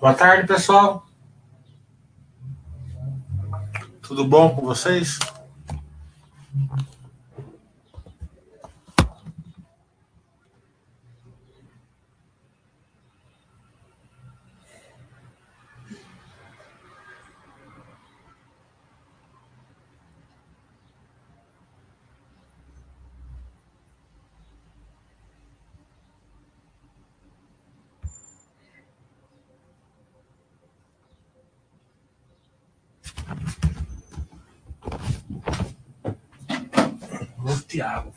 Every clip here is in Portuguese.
Boa tarde, pessoal. Tudo bom com vocês? Thiago,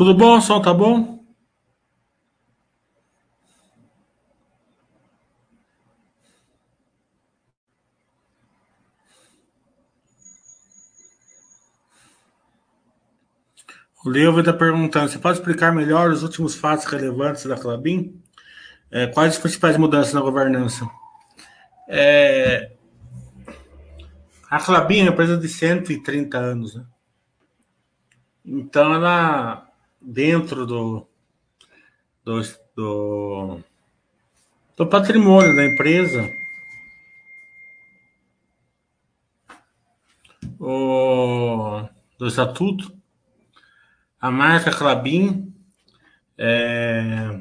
Tudo bom? O tá bom? O Leo está perguntando: você pode explicar melhor os últimos fatos relevantes da Clabin? É, quais as principais mudanças na governança? É, a Clabin é uma empresa de 130 anos, né? Então, ela dentro do, do, do, do patrimônio da empresa, o, do estatuto, a marca Clabin é,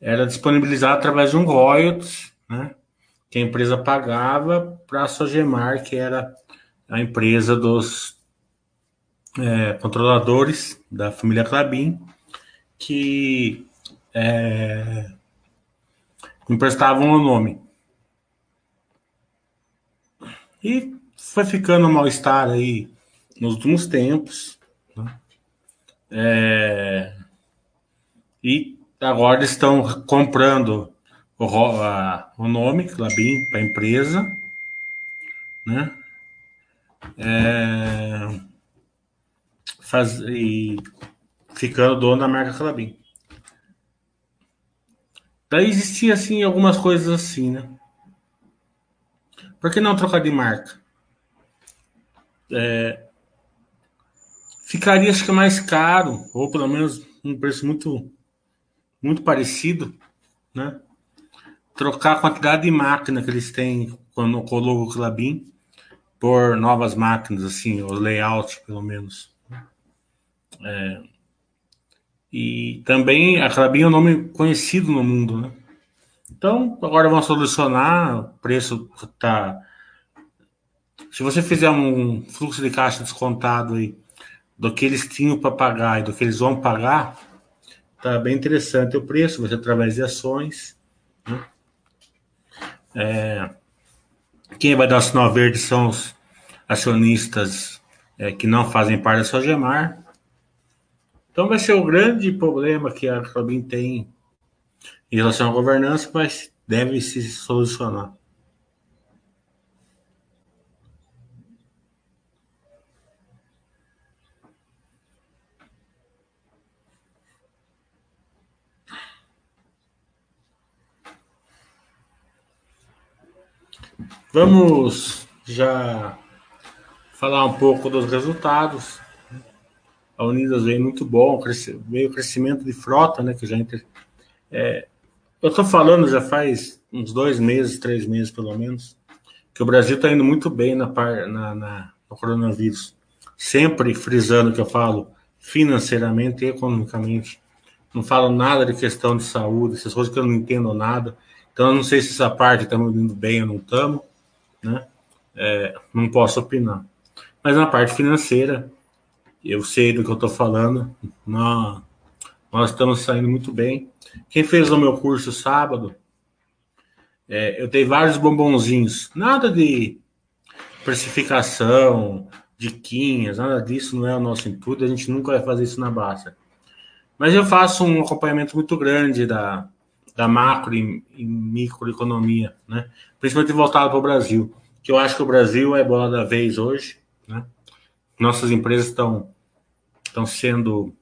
era disponibilizada através de um royalties, né, que a empresa pagava para a Sogemar, que era a empresa dos é, controladores da família Clabin que é, emprestavam o nome. E foi ficando um mal-estar aí nos últimos tempos. Né? É, e agora estão comprando o, a, o nome Clabin para a empresa. Né? É, faz, e ficando dono da marca Calabim. Daí existia assim algumas coisas assim, né? Por que não trocar de marca? É, ficaria acho que mais caro, ou pelo menos um preço muito muito parecido, né? Trocar a quantidade de máquina que eles têm quando colocam o Clabin por novas máquinas, assim, o layout, pelo menos. É, e também a Clabin é um nome conhecido no mundo, né? Então, agora vamos solucionar, o preço tá... Se você fizer um fluxo de caixa descontado aí do que eles tinham para pagar e do que eles vão pagar, tá bem interessante o preço, você através de ações. Né? É, quem vai dar sinal verde são os acionistas é, que não fazem parte da Sogemar. Então vai ser o grande problema que a Clabin tem em relação à governança, mas deve se solucionar. Vamos já falar um pouco dos resultados. A Unidas veio muito bom, veio o crescimento de frota, né? Que já é, eu estou falando já faz uns dois meses, três meses pelo menos, que o Brasil está indo muito bem na, na, na, no coronavírus. Sempre frisando que eu falo financeiramente e economicamente. Não falo nada de questão de saúde, essas coisas que eu não entendo nada. Então, eu não sei se essa parte estamos indo bem ou não estamos né? É, não posso opinar. Mas na parte financeira, eu sei do que eu estou falando, nós, nós, estamos saindo muito bem. Quem fez o meu curso sábado, é, eu dei vários bombonzinhos, nada de precificação, diquinhas, nada disso não é o nosso intuito, a gente nunca vai fazer isso na base. Mas eu faço um acompanhamento muito grande da, da macro e, e microeconomia, né? principalmente voltado para o Brasil, que eu acho que o Brasil é bola da vez hoje. Nossas empresas estão, estão sendo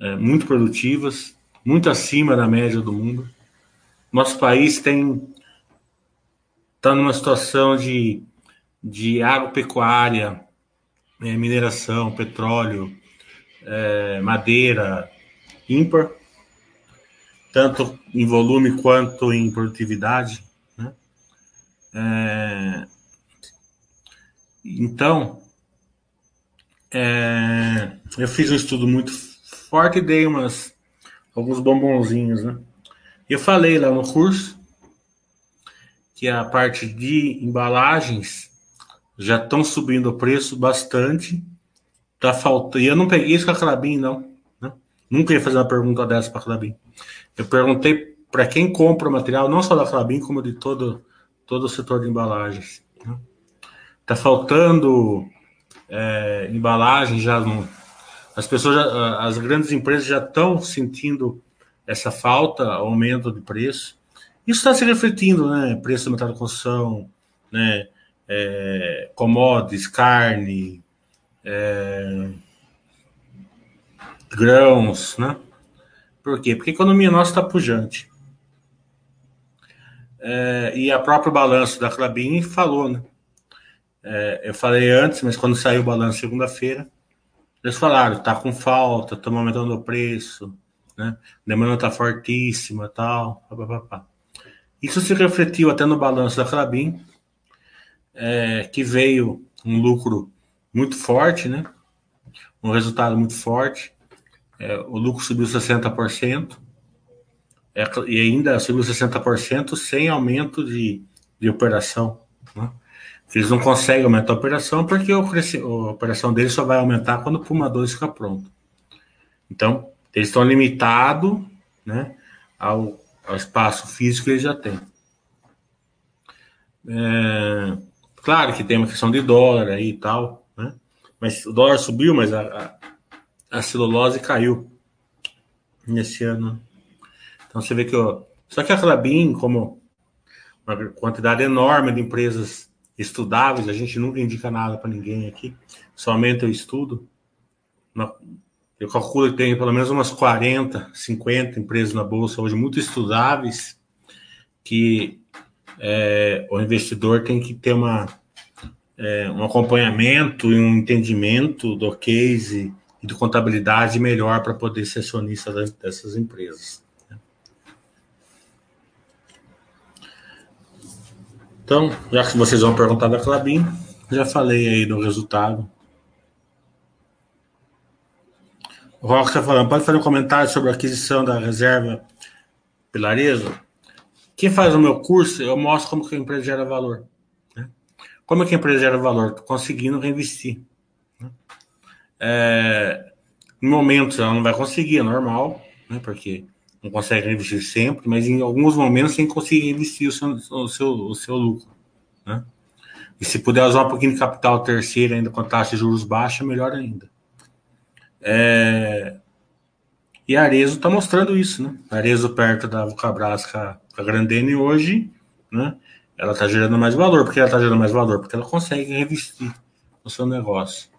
é, muito produtivas, muito acima da média do mundo. Nosso país tem está numa situação de, de agropecuária, é, mineração, petróleo, é, madeira ímpar tanto em volume quanto em produtividade. Né? É, então, é, eu fiz um estudo muito forte e dei umas, alguns bombonzinhos. Né? Eu falei lá no curso que a parte de embalagens já estão subindo o preço bastante. Tá faltando. E eu não peguei isso com a Clabin, não. Né? Nunca ia fazer uma pergunta dessa para a Clabin. Eu perguntei para quem compra o material, não só da Flabin, como de todo, todo o setor de embalagens. Né? Tá faltando é, embalagem já no, as pessoas, já, as grandes empresas já estão sentindo essa falta, aumento de preço. Isso está se refletindo, né? Preço do material de construção, né? É, commodities, carne, é, grãos, né? Por quê? Porque a economia nossa está pujante. É, e a próprio balanço da Clabin falou, né? É, eu falei antes, mas quando saiu o balanço segunda-feira, eles falaram, tá com falta, estamos aumentando o preço, né? Demanda está fortíssima, tal, pá, Isso se refletiu até no balanço da Clabin, é, que veio um lucro muito forte, né? Um resultado muito forte. É, o lucro subiu 60%, é, e ainda subiu 60% sem aumento de, de operação. Né? Eles não conseguem aumentar a operação porque a operação deles só vai aumentar quando o Puma 2 ficar pronto. Então, eles estão limitados né, ao, ao espaço físico que eles já têm. É, claro que tem uma questão de dólar aí e tal, né? Mas o dólar subiu, mas a, a celulose caiu nesse ano. Então você vê que ó, só que a Clabin, como uma quantidade enorme de empresas estudáveis, a gente nunca indica nada para ninguém aqui, somente eu estudo. Eu calculo que tem pelo menos umas 40, 50 empresas na bolsa hoje muito estudáveis que é, o investidor tem que ter uma, é, um acompanhamento e um entendimento do case e de contabilidade melhor para poder ser acionista dessas empresas. Então, já que vocês vão perguntar da Clabin, já falei aí do resultado. O Rock está falando, pode fazer um comentário sobre a aquisição da reserva Pilareso? Quem faz o meu curso, eu mostro como que a empresa gera valor. Né? Como é que a empresa gera valor? Conseguindo reinvestir. Né? É, em momentos ela não vai conseguir, é normal, né? Porque não consegue investir sempre, mas em alguns momentos tem que conseguir investir o seu, o seu, o seu lucro, né? E se puder usar um pouquinho de capital terceiro ainda com taxa de juros baixa, melhor ainda. É... E a Arezo está mostrando isso, né? Arezo perto da Vulcabras a, com a Grandene hoje, né? Ela está gerando mais valor. Por que ela está gerando mais valor? Porque ela consegue revestir o seu negócio.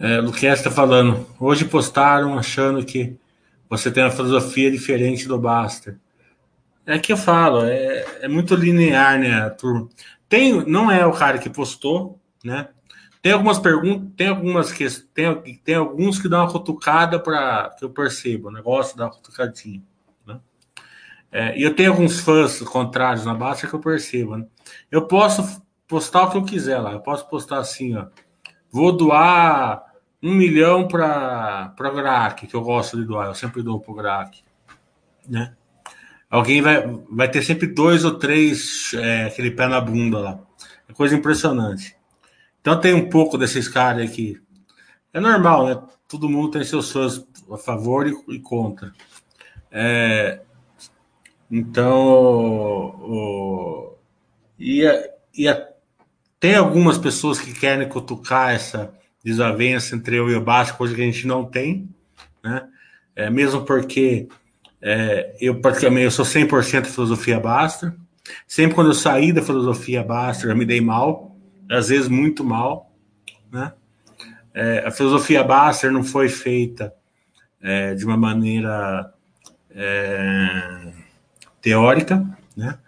É, Luquez está falando. Hoje postaram achando que você tem uma filosofia diferente do Baster. É que eu falo, é, é muito linear, né, turma? Tem, não é o cara que postou, né? Tem algumas perguntas, tem algumas que tem, tem alguns que dão uma cutucada para que eu percebo, o negócio dá uma cutucadinha, né? É, e eu tenho alguns fãs contrários na base que eu percebo, né? Eu posso postar o que eu quiser lá, eu posso postar assim, ó, vou doar um milhão para GRAC, que eu gosto de doar, eu sempre dou para GRAC, né? Alguém vai, vai ter sempre dois ou três, é, aquele pé na bunda lá. É coisa impressionante. Então tem um pouco desses caras aqui. É normal, né? Todo mundo tem seus fãs a favor e, e contra. É, então, o, e, e a, tem algumas pessoas que querem cutucar essa desavença entre eu e o Baixo, coisa que a gente não tem, né? É, mesmo porque é, eu praticamente eu sou 100% filosofia Basta. Sempre quando eu saí da filosofia Basta, eu me dei mal, às vezes muito mal, né? É, a filosofia Baster não foi feita é, de uma maneira é, teórica, né?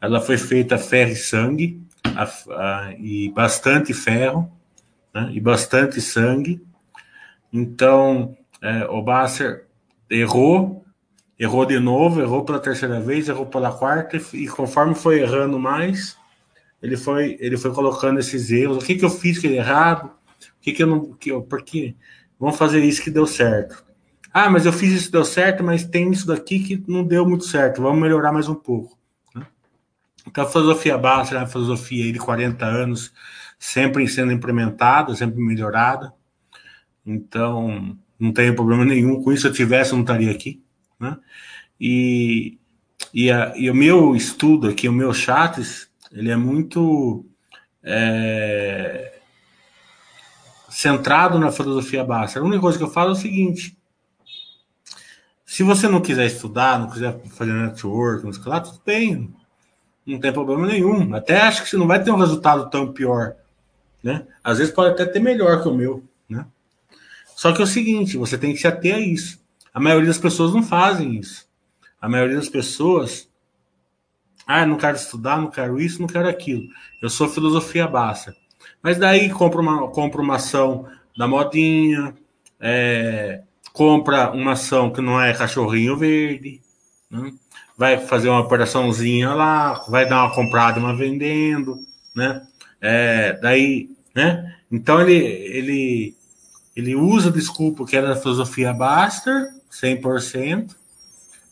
Ela foi feita ferro e sangue a, a, e bastante ferro, né? E bastante sangue. Então, é, o Basser errou, errou de novo, errou pela terceira vez, errou pela quarta, e conforme foi errando mais, ele foi, ele foi colocando esses erros. O que, que eu fiz que errado? O que, que eu não. Que eu, porque vamos fazer isso que deu certo. Ah, mas eu fiz isso que deu certo, mas tem isso daqui que não deu muito certo. Vamos melhorar mais um pouco. Né? Então, a filosofia básica, a filosofia de 40 anos, sempre sendo implementada, sempre melhorada. Então, não tenho problema nenhum com isso. Se eu tivesse, eu não estaria aqui. Né? E, e, a, e o meu estudo aqui, o meu chats, ele é muito é, centrado na filosofia básica. A única coisa que eu falo é o seguinte: se você não quiser estudar, não quiser fazer network, não sei lá, tudo bem, não tem problema nenhum. Até acho que você não vai ter um resultado tão pior, né? Às vezes pode até ter melhor que o meu, né? Só que é o seguinte, você tem que se ater a isso. A maioria das pessoas não fazem isso. A maioria das pessoas, ah, não quero estudar, não quero isso, não quero aquilo. Eu sou filosofia baixa. Mas daí compra uma, compra uma ação da modinha, é, compra uma ação que não é cachorrinho verde, né? Vai fazer uma operaçãozinha lá, vai dar uma comprada, uma vendendo, né? É, daí, né? Então ele, ele, ele usa a desculpa que era da filosofia Baster, 100%,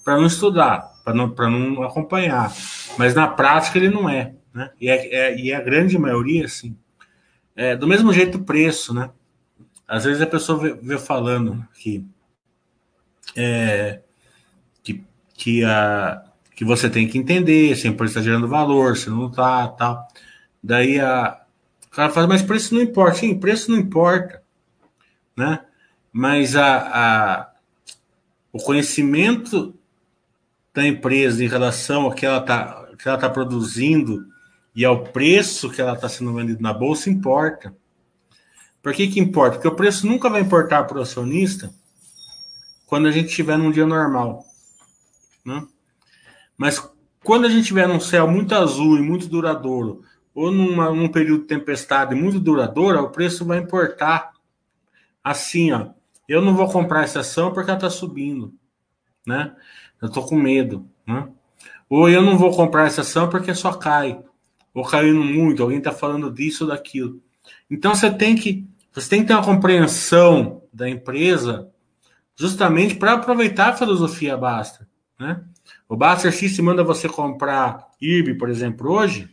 para não estudar, para não, não acompanhar. Mas na prática ele não é, né? E, é, é, e a grande maioria, assim, é, do mesmo jeito o preço, né? Às vezes a pessoa vê, vê falando que, é, que, a, que você tem que entender se a empresa está gerando valor, se não está, tal. Daí a, o cara fala, mas preço não importa. Sim, preço não importa, né? Mas a, a, o conhecimento da empresa em relação ao que ela está que ela tá produzindo e ao preço que ela está sendo vendida na bolsa importa. Por que, que importa? Porque o preço nunca vai importar para o acionista quando a gente estiver num dia normal. Né? Mas quando a gente tiver num céu muito azul e muito duradouro, ou numa, num período de tempestade muito duradoura, o preço vai importar. Assim, ó, eu não vou comprar essa ação porque ela está subindo, né? Eu estou com medo, né? Ou eu não vou comprar essa ação porque só cai, ou caindo muito, alguém está falando disso ou daquilo. Então você tem que você tem que ter uma compreensão da empresa justamente para aproveitar a filosofia Basta, né? O Baster System manda você comprar IRB, por exemplo, hoje,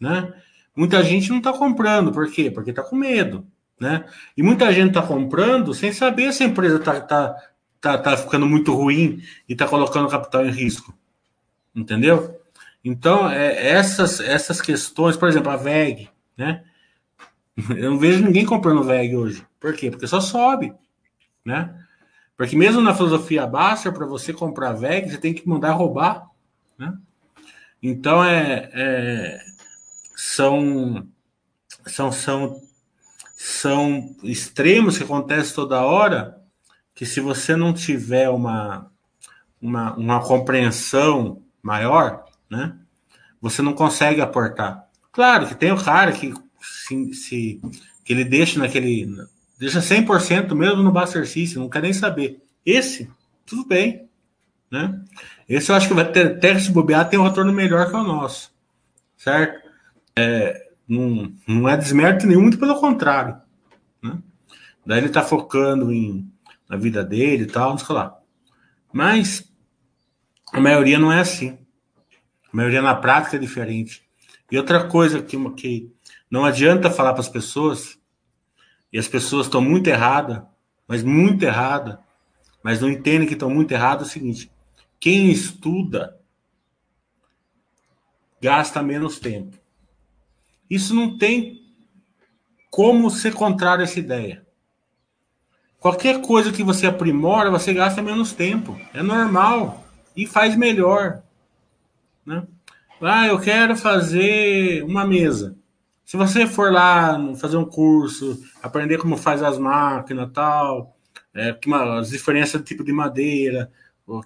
né? Muita gente não está comprando, por quê? Porque está com medo, né? E muita gente está comprando sem saber se a empresa está tá, tá, tá ficando muito ruim e está colocando capital em risco, entendeu? Então, é, essas, essas questões, por exemplo, a VEG, né? Eu não vejo ninguém comprando VEG hoje. Por quê? Porque só sobe, né? Porque mesmo na filosofia Baster, para você comprar VEG, você tem que mandar roubar, né? Então, é, é são, são, são, são extremos que acontecem toda hora, que se você não tiver uma, uma, uma compreensão maior, né? Você não consegue aportar. Claro que tem o cara que se, se que ele deixa naquele deixa 100% mesmo no Buster System, não quer nem saber. Esse, tudo bem, né? Esse eu acho que vai ter até se bobear tem um retorno melhor que o nosso, certo? É, não, não é desmérito nenhum, muito pelo contrário, né? Daí ele tá focando em na vida dele e tal, não sei lá. Mas a maioria não é assim. A maioria na prática é diferente. E outra coisa que, que não adianta falar para as pessoas, e as pessoas estão muito erradas, mas muito erradas, mas não entendem que estão muito erradas, é o seguinte: quem estuda gasta menos tempo. Isso não tem como ser contrário a essa ideia. Qualquer coisa que você aprimora, você gasta menos tempo. É normal. E faz melhor. Né? Ah, eu quero fazer uma mesa. Se você for lá fazer um curso, aprender como faz as máquinas tal, é, as diferenças de tipo de madeira,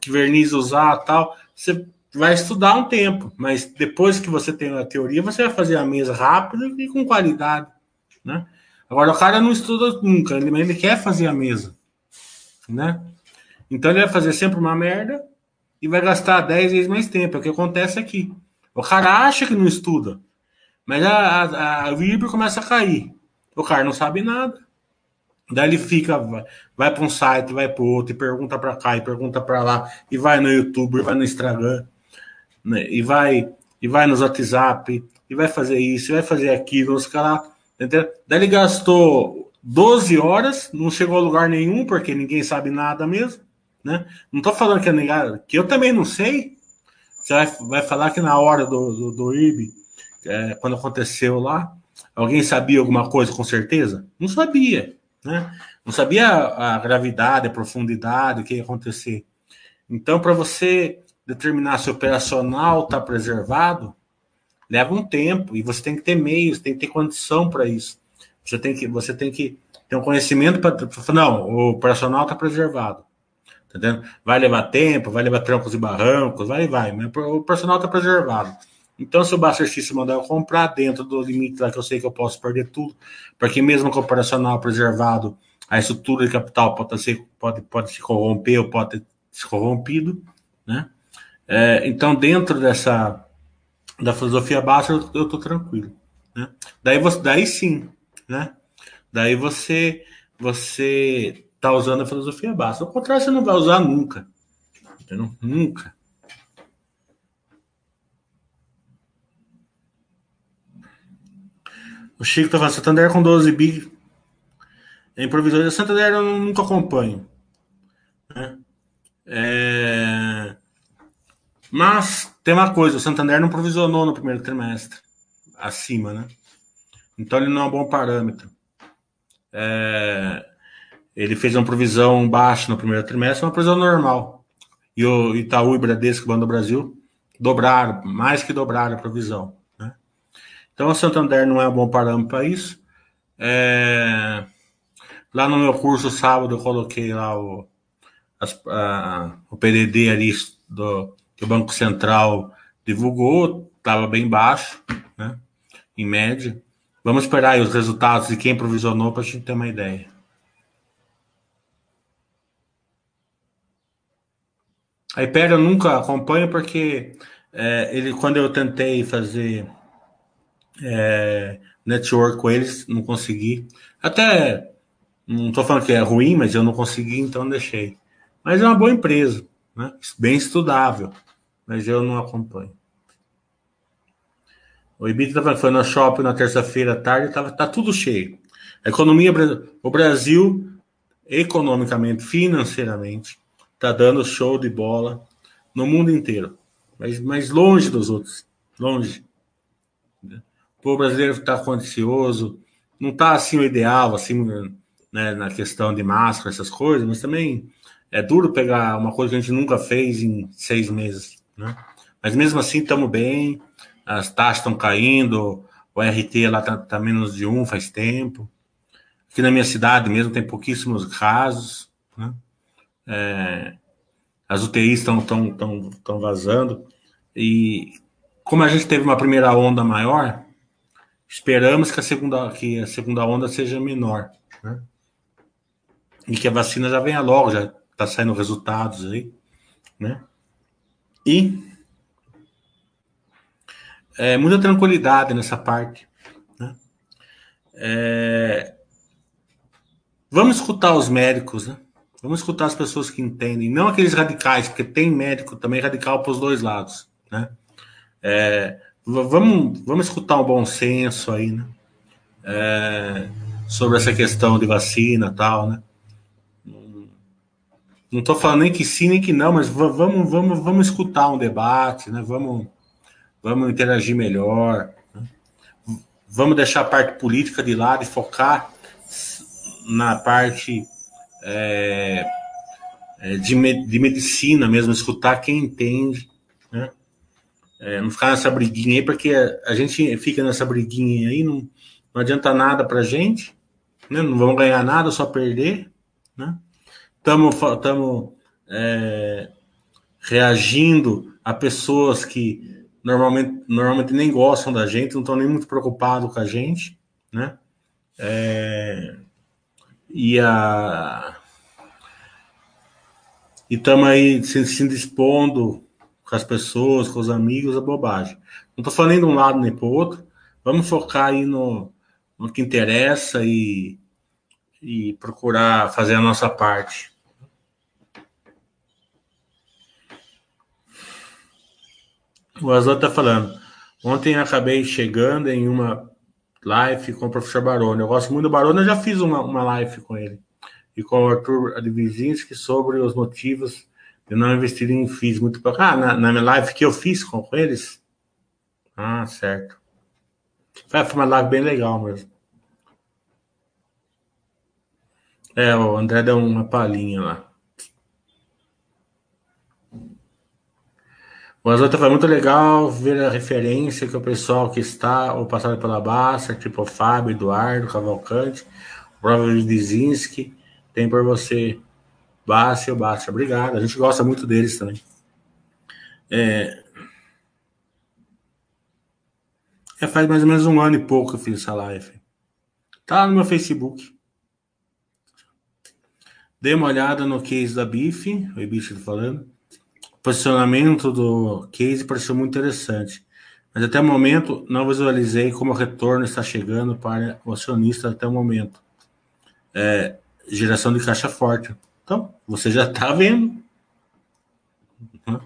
que verniz usar tal, você vai estudar um tempo, mas depois que você tem a teoria, você vai fazer a mesa rápido e com qualidade, né? Agora o cara não estuda nunca, ele, ele quer fazer a mesa, né? Então ele vai fazer sempre uma merda e vai gastar 10 vezes mais tempo. É o que acontece aqui. O cara acha que não estuda, mas a, a, a começa a cair. O cara não sabe nada. Daí ele fica, vai, vai para um site, vai para outro, e pergunta para cá, e pergunta para lá, e vai no YouTube, vai no Instagram, né? e vai e vai nos WhatsApp, e vai fazer isso, e vai fazer aquilo, os caras. Daí ele gastou 12 horas, não chegou a lugar nenhum, porque ninguém sabe nada mesmo. Né? Não estou falando que, é que eu também não sei, você vai, vai falar que na hora do, do, do IRB, é, quando aconteceu lá, alguém sabia alguma coisa com certeza? Não sabia, né? Não sabia a, gravidade, a profundidade, o que ia acontecer. Então, para você determinar se o operacional está preservado, leva um tempo e você tem que ter meios, tem que ter condição para isso. Você tem que, você tem que ter um conhecimento para não, o operacional está preservado. Entendeu? Vai levar tempo, vai levar trancos e barrancos, vai e vai, mas o personal está preservado. Então, se o System mandar eu comprar dentro do limite lá que eu sei que eu posso perder tudo, porque mesmo com o operacional preservado, a estrutura de capital pode, ser, pode, pode se corromper ou pode ter se corrompido, né? É, então, dentro dessa da filosofia baixa, eu estou tranquilo, né? Daí, você, daí sim, né? Daí você você tá usando a filosofia básica. Ao contrário, você não vai usar nunca. Entendeu? Nunca. O Chico tá falando, Santander com 12 bi é improvisor. Santander eu nunca acompanho. Né? É... Mas tem uma coisa, o Santander não provisionou no primeiro trimestre. Acima, né? Então ele não é um bom parâmetro. É... Ele fez uma provisão baixa no primeiro trimestre, uma provisão normal. E o Itaú e Bradesco, Banco do Brasil, dobraram, mais que dobraram a provisão. Então, o Santander não é um bom parâmetro para isso. É... Lá no meu curso, sábado, eu coloquei lá o, as, a, o PDD ali do, que o Banco Central divulgou, estava bem baixo, né? em média. Vamos esperar aí os resultados de quem provisionou para a gente ter uma ideia. A Hyper eu nunca acompanho porque é, ele, quando eu tentei fazer é, network com eles, não consegui. Até não estou falando que é ruim, mas eu não consegui, então deixei. Mas é uma boa empresa, né? bem estudável, mas eu não acompanho. O Ibita foi no shopping na terça-feira à tarde, tava, tá tudo cheio. A economia, o Brasil, economicamente, financeiramente, tá dando show de bola no mundo inteiro, mas, mas longe dos outros, longe. O brasileiro está condicionoso, não está assim o ideal, assim, né, na questão de máscara, essas coisas, mas também é duro pegar uma coisa que a gente nunca fez em seis meses, né? Mas mesmo assim estamos bem, as taxas estão caindo, o RT lá está tá menos de um faz tempo. Aqui na minha cidade mesmo tem pouquíssimos casos, né? É, as UTIs estão tão, tão, tão vazando. E como a gente teve uma primeira onda maior, esperamos que a segunda, que a segunda onda seja menor. Né? E que a vacina já venha logo, já está saindo resultados aí. Né? E é, muita tranquilidade nessa parte. Né? É, vamos escutar os médicos, né? Vamos escutar as pessoas que entendem, não aqueles radicais, porque tem médico também radical para os dois lados, né? É, vamos, vamos escutar um bom senso aí, né? É, sobre essa questão de vacina tal, né? Não estou falando nem que sim nem que não, mas vamos, vamos, vamos escutar um debate, né? Vamos, vamos interagir melhor, né? vamos deixar a parte política de lado e focar na parte é, é, de, de medicina mesmo, escutar quem entende? É, não ficar nessa briguinha aí, porque a, a, gente fica nessa briguinha aí, não, não adianta nada pra gente, né? Não vamos ganhar nada, só perder, né? Estamos é, reagindo a pessoas que normalmente, normalmente nem gostam da gente, não estão nem muito preocupados com a gente, né? É, e a e estamos aí se, se dispondo com as pessoas, com os amigos, a bobagem. Não estou falando nem de um lado nem para o outro. Vamos focar aí no, no que interessa e, e procurar fazer a nossa parte. O Azul está falando. Ontem acabei chegando em uma live com o professor Baroni. Eu gosto muito do Baroni, eu já fiz uma, uma live com ele. E com o Arthur Advizinski sobre os motivos de não investir em FIIs. Muito Ah, na, na minha live que eu fiz com, eles? Ah, certo. Foi uma live bem legal mesmo. É, o André deu uma palhinha lá. O Azota foi muito legal ver a referência que o pessoal que está ou passado pela Basta, tipo Fábio, Eduardo, Cavalcante, o Robert Dizinski, tem por você. Basta o Basta. Obrigado. A gente gosta muito deles também. É... é... faz mais ou menos um ano e pouco que eu fiz essa live. Tá no meu Facebook. Dê uma olhada no case da BIF, o Ibicho tá falando posicionamento do case pareceu muito interessante, mas até o momento não visualizei como o retorno está chegando para o acionista até o momento. É, geração de caixa forte. Então, você já está vendo. Né?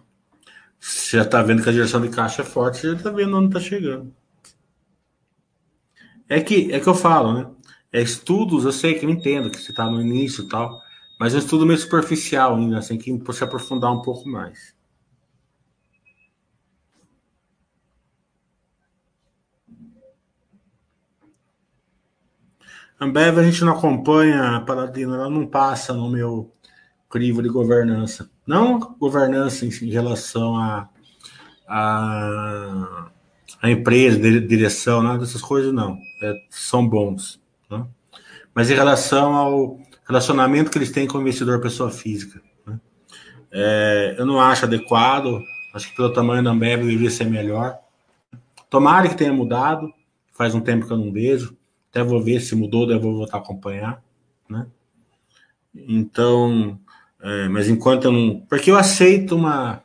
Você já está vendo que a geração de caixa é forte, você já está vendo onde está chegando. É que, é que eu falo, né? É estudos, eu sei que eu entendo que você está no início e tal, mas é um estudo meio superficial ainda, assim, que se aprofundar um pouco mais. Ambev a gente não acompanha, Paladino, ela não passa no meu crivo de governança. Não governança em, em relação a, a, a empresa, direção, nada dessas coisas, não. É, são bons. Né? Mas em relação ao relacionamento que eles têm com o investidor pessoa física. Né? É, eu não acho adequado, acho que pelo tamanho da Ambev deveria ser melhor. Tomara que tenha mudado, faz um tempo que eu não vejo, até vou ver se mudou, daí vou voltar a acompanhar, né? Então, é, mas enquanto eu não. Porque eu aceito uma,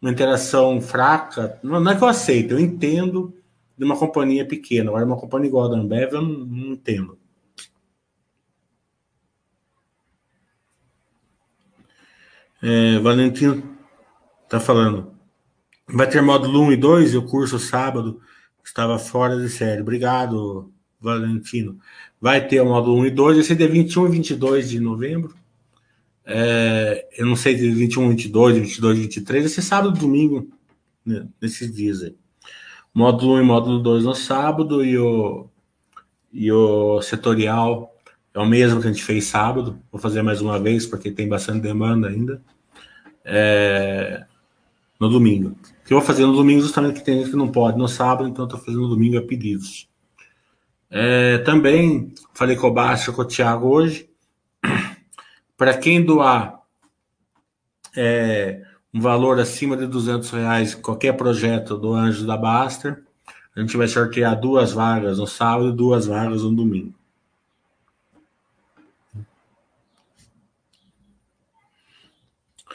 uma interação fraca, não, não é que eu aceito, eu entendo de uma companhia pequena, agora uma companhia igual a da Ambev eu não, não entendo. É, Valentino está falando. Vai ter módulo 1 e 2 e o curso sábado estava fora de série. Obrigado, Valentino. Vai ter o módulo 1 e 2, esse é de 21 e 22 de novembro. É, eu não sei de 21, 22, 22, 23, esse sábado e domingo, né, nesses dias aí. Módulo 1 e módulo 2 no sábado e o, e o setorial é o mesmo que a gente fez sábado. Vou fazer mais uma vez porque tem bastante demanda ainda. É, no domingo. Que eu vou fazer no domingo justamente que tem gente que não pode no sábado, então estou fazendo no domingo a pedidos. É, também falei com o Baixo, com o Thiago hoje. Para quem doar é, um valor acima de 200 reais, qualquer projeto do Anjo da Baster, a gente vai sortear duas vagas no sábado e duas vagas no domingo.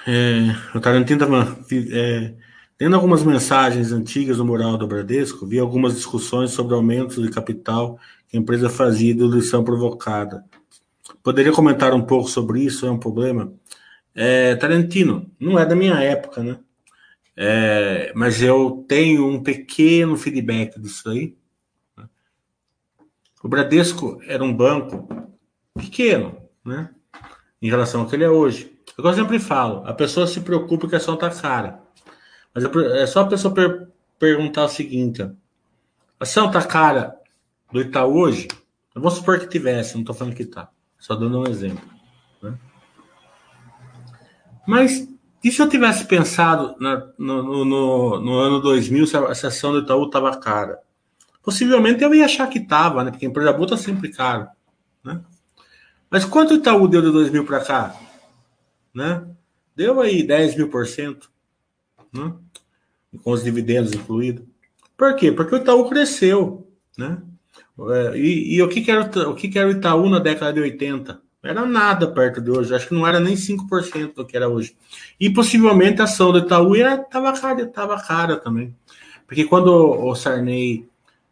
É, o Tarantino estava é, tendo algumas mensagens antigas no mural do Bradesco, vi algumas discussões sobre aumentos de capital que a empresa fazia de lição provocada. Poderia comentar um pouco sobre isso? É um problema? É, Tarantino, não é da minha época, né? É, mas eu tenho um pequeno feedback disso aí. O Bradesco era um banco pequeno, né? Em relação ao que ele é hoje. Eu sempre falo, a pessoa se preocupa que a ação tá cara. Mas é só a pessoa per perguntar o seguinte: a ação tá cara do Itaú hoje? Vamos supor que tivesse, não estou falando que tá. Só dando um exemplo. Né? Mas e se eu tivesse pensado na, no, no, no, ano 2000 se a, ação do Itaú estava cara? Possivelmente eu ia achar que estava, né? Porque a empresa boa está sempre cara. Né? Mas quanto o Itaú deu de 2000 para cá? né? Deu aí 10 mil por cento, né? com os dividendos incluídos. Por quê? Porque o Itaú cresceu, né? É, e, e, o, que, que, era, o que, que era o Itaú na década de 80? Era nada perto de hoje, acho que não era nem 5% do que era hoje. E possivelmente a ação do Itaú estava cara, tava cara também. Porque quando o Sarney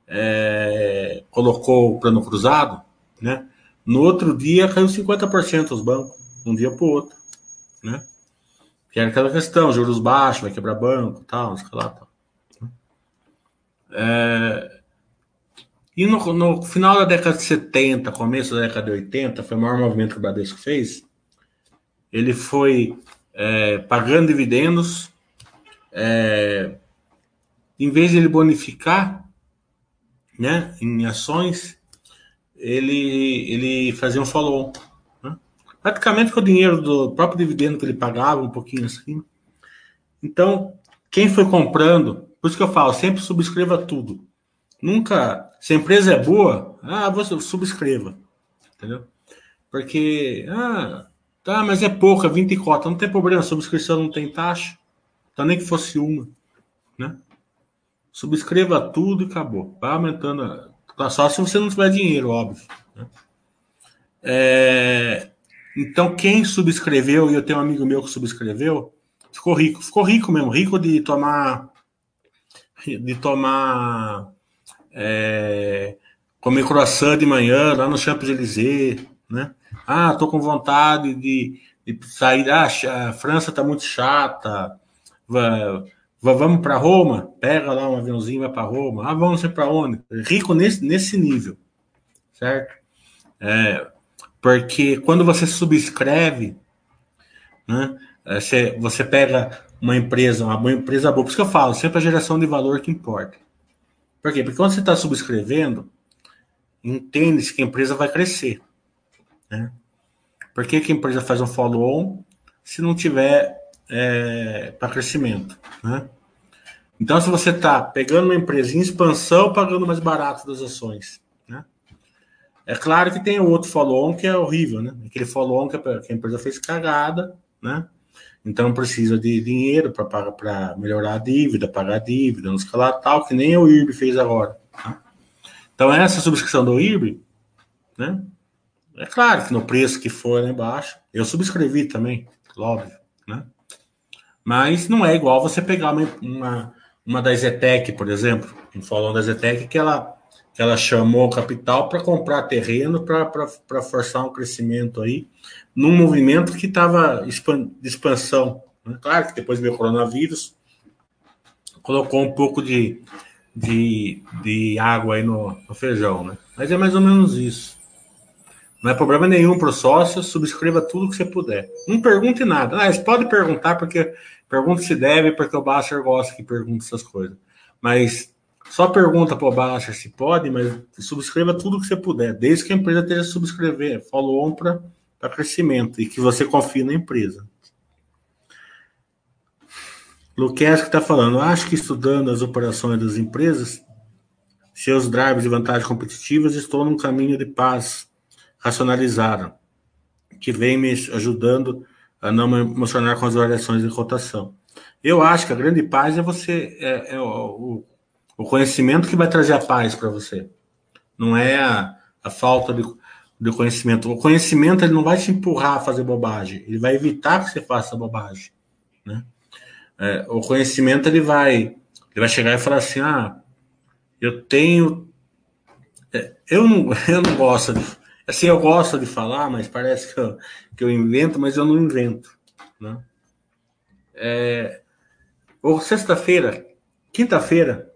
é, colocou o plano cruzado, né? No outro dia caiu 50% os bancos, um dia para o outro né? Que era aquela questão, juros baixos, vai quebrar banco, tal, não sei lá, tal. É... E no, no, final da década de 70, começo da década de 80, foi o maior movimento que o Bradesco fez. Ele foi é, pagando dividendos, é, em vez de ele bonificar né, em ações, ele, ele fazia um follow-on praticamente com o dinheiro do próprio dividendo que ele pagava, um pouquinho assim. Então, quem foi comprando, por isso que eu falo, sempre subscreva tudo. Nunca, se a empresa é boa, ah, você subscreva. Entendeu? Porque, ah, tá, mas é pouca, 20 cotas, não tem problema, a subscrição não tem taxa. Então, nem que fosse uma, né? Subscreva tudo e acabou. Vai aumentando, só se você não tiver dinheiro, óbvio. Né? É, então, quem subscreveu, e eu tenho um amigo meu que subscreveu, ficou rico. Ficou rico mesmo, rico de tomar. De tomar. É, comer croissant de manhã lá no Champs-Élysées, né? Ah, tô com vontade de, de sair. Ah, a França tá muito chata. vamos para Roma? Pega lá um aviãozinho, vai para Roma. Ah, vamos para onde? Rico nesse, nesse nível, certo? É, porque quando você subscreve, né, é, você, você pega uma empresa, uma empresa boa, por isso que eu falo, sempre a geração de valor que importa. Por quê? Porque quando você está subscrevendo, entende-se que a empresa vai crescer. Né? Por que, que a empresa faz um follow-on se não tiver é, para crescimento? Né? Então, se você está pegando uma empresa em expansão, pagando mais barato das ações, é claro que tem outro follow-on que é horrível, né? Aquele follow-on que a empresa fez cagada, né? Então precisa de dinheiro para melhorar a dívida, pagar a dívida, não sei lá, tal, que nem o IRB fez agora. Tá? Então essa subscrição do IRB, né? É claro que no preço que for lá embaixo, eu subscrevi também, óbvio, né? Mas não é igual você pegar uma, uma, uma da Zetec, por exemplo, um follow da Zetec que ela que ela chamou capital para comprar terreno para forçar um crescimento aí, num movimento que estava de expansão. Né? Claro que depois veio o coronavírus, colocou um pouco de, de, de água aí no, no feijão, né? Mas é mais ou menos isso. Não é problema nenhum para o sócio, subscreva tudo que você puder. Não pergunte nada. Ah, pode perguntar, porque pergunta se deve, porque o Basser gosta que pergunte essas coisas. Mas só pergunta para o Basser se pode, mas subscreva tudo que você puder, desde que a empresa esteja subscrever, follow-on para crescimento e que você confie na empresa. Luquez que está falando, acho que estudando as operações das empresas, seus drivers e vantagens competitivas, estou num caminho de paz racionalizaram, que vem me ajudando a não me emocionar com as variações de cotação. Eu acho que a grande paz é você é, é o, o, conhecimento que vai trazer a paz para você. Não é a, a falta de, de, conhecimento. O conhecimento ele não vai te empurrar a fazer bobagem, ele vai evitar que você faça bobagem, né? É, o conhecimento ele vai ele vai chegar e falar assim, ah, eu tenho é, eu não, eu não gosto de Assim, eu gosto de falar, mas parece que eu, que eu invento, mas eu não invento. Né? É, ou sexta-feira, quinta-feira,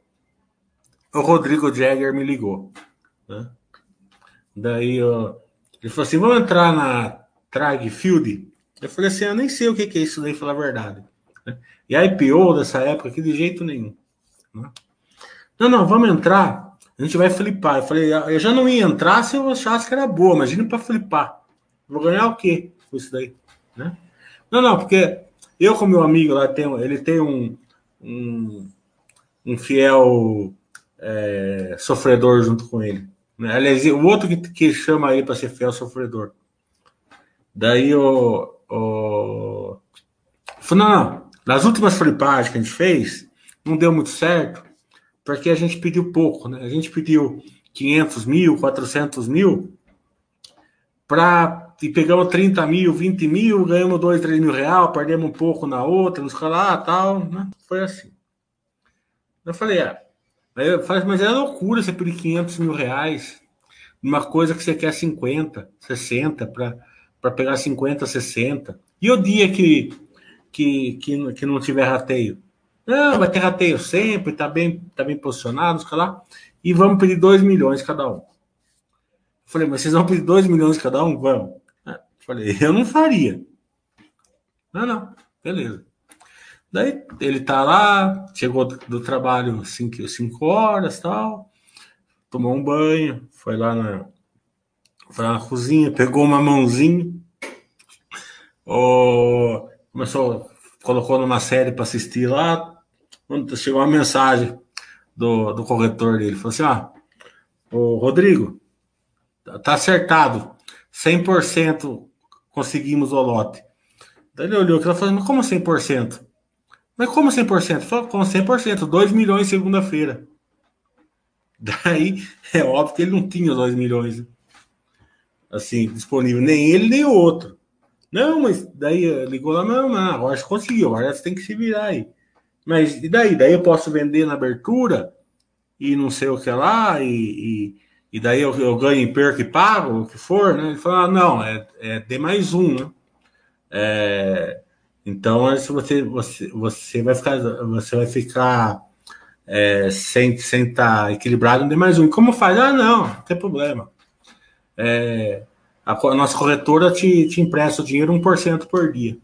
o Rodrigo Jagger me ligou. Né? Daí ele falou assim: vamos entrar na Trag Field? Eu falei assim: eu nem sei o que é isso daí, falar a verdade. Né? E a IPO dessa época aqui de jeito nenhum. Né? Não, não, vamos entrar a gente vai flipar. Eu falei, ah, eu já não ia entrar se eu achasse que era boa. Imagina para flipar. Vou ganhar o quê com isso daí? Né? Não, não, porque eu com meu amigo lá, tem, ele tem um, um, um fiel é, sofredor junto com ele. Né? Aliás, o outro que, que chama ele para ser fiel sofredor. Daí o. o... Falei, não, não. Nas últimas flipagens que a gente fez, não deu muito certo porque a gente pediu pouco, né? A gente pediu 500 mil, 400 mil, pra, e pegamos 30 mil, 20 mil, ganhamos 2, 3 mil reais, perdemos um pouco na outra, nos lá, tal, né? Foi assim. Eu falei, é. Eu falei, mas é loucura você pedir 500 mil reais numa coisa que você quer 50, 60, para pegar 50, 60. E o dia que, que, que, que não tiver rateio? Não, vai ter rateio sempre, tá bem, tá bem posicionado, lá. E vamos pedir 2 milhões cada um. Falei, mas vocês vão pedir 2 milhões cada um? Vamos. É, falei, eu não faria. Não, não, beleza. Daí ele tá lá, chegou do, trabalho 5 cinco, horas tal, tomou um banho, foi lá na, foi lá na cozinha, pegou uma mãozinha, começou, colocou numa série para assistir lá, quando chegou uma mensagem do, do corretor dele, falou assim: ah, o Rodrigo, tá acertado, 100% conseguimos o lote. Daí ele olhou que ela falou: mas como 100%? Mas como 100%? Falou, como 100%, 2 milhões segunda-feira. Daí é óbvio que ele não tinha os 2 milhões assim disponível, nem ele nem o outro. Não, mas daí ligou lá, não, não, agora você conseguiu, agora você tem que se virar aí. Mas e daí? Daí eu posso vender na abertura e não sei o que lá, e, e, e daí eu, eu, ganho em perco e pago, o que for, né? Ele falou, ah, não, é, é D mais um, né? É, então se você, você, você vai ficar, você vai ficar é, sem estar tá equilibrado em D mais um. E como faz? Ah, não, não tem problema. É, a, a, nossa corretora te, te empresta o dinheiro 1% por dia.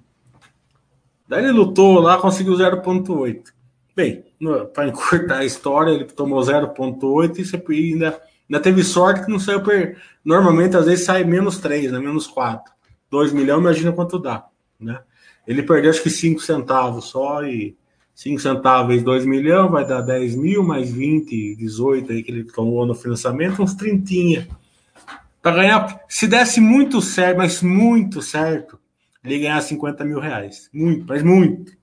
Daí ele lutou lá, conseguiu 0,8. Bem, para encurtar a história, ele tomou 0,8 e ainda, ainda teve sorte que não saiu. Per... Normalmente, às vezes, sai menos 3, né? menos 4. 2 milhões, imagina quanto dá. Né? Ele perdeu acho que 5 centavos só e 5 centavos vezes 2 milhões vai dar 10 mil, mais 20, 18 aí que ele tomou no financiamento, uns 30. Para ganhar, se desse muito certo, mas muito certo, ele ganhar 50 mil reais. Muito, mas muito.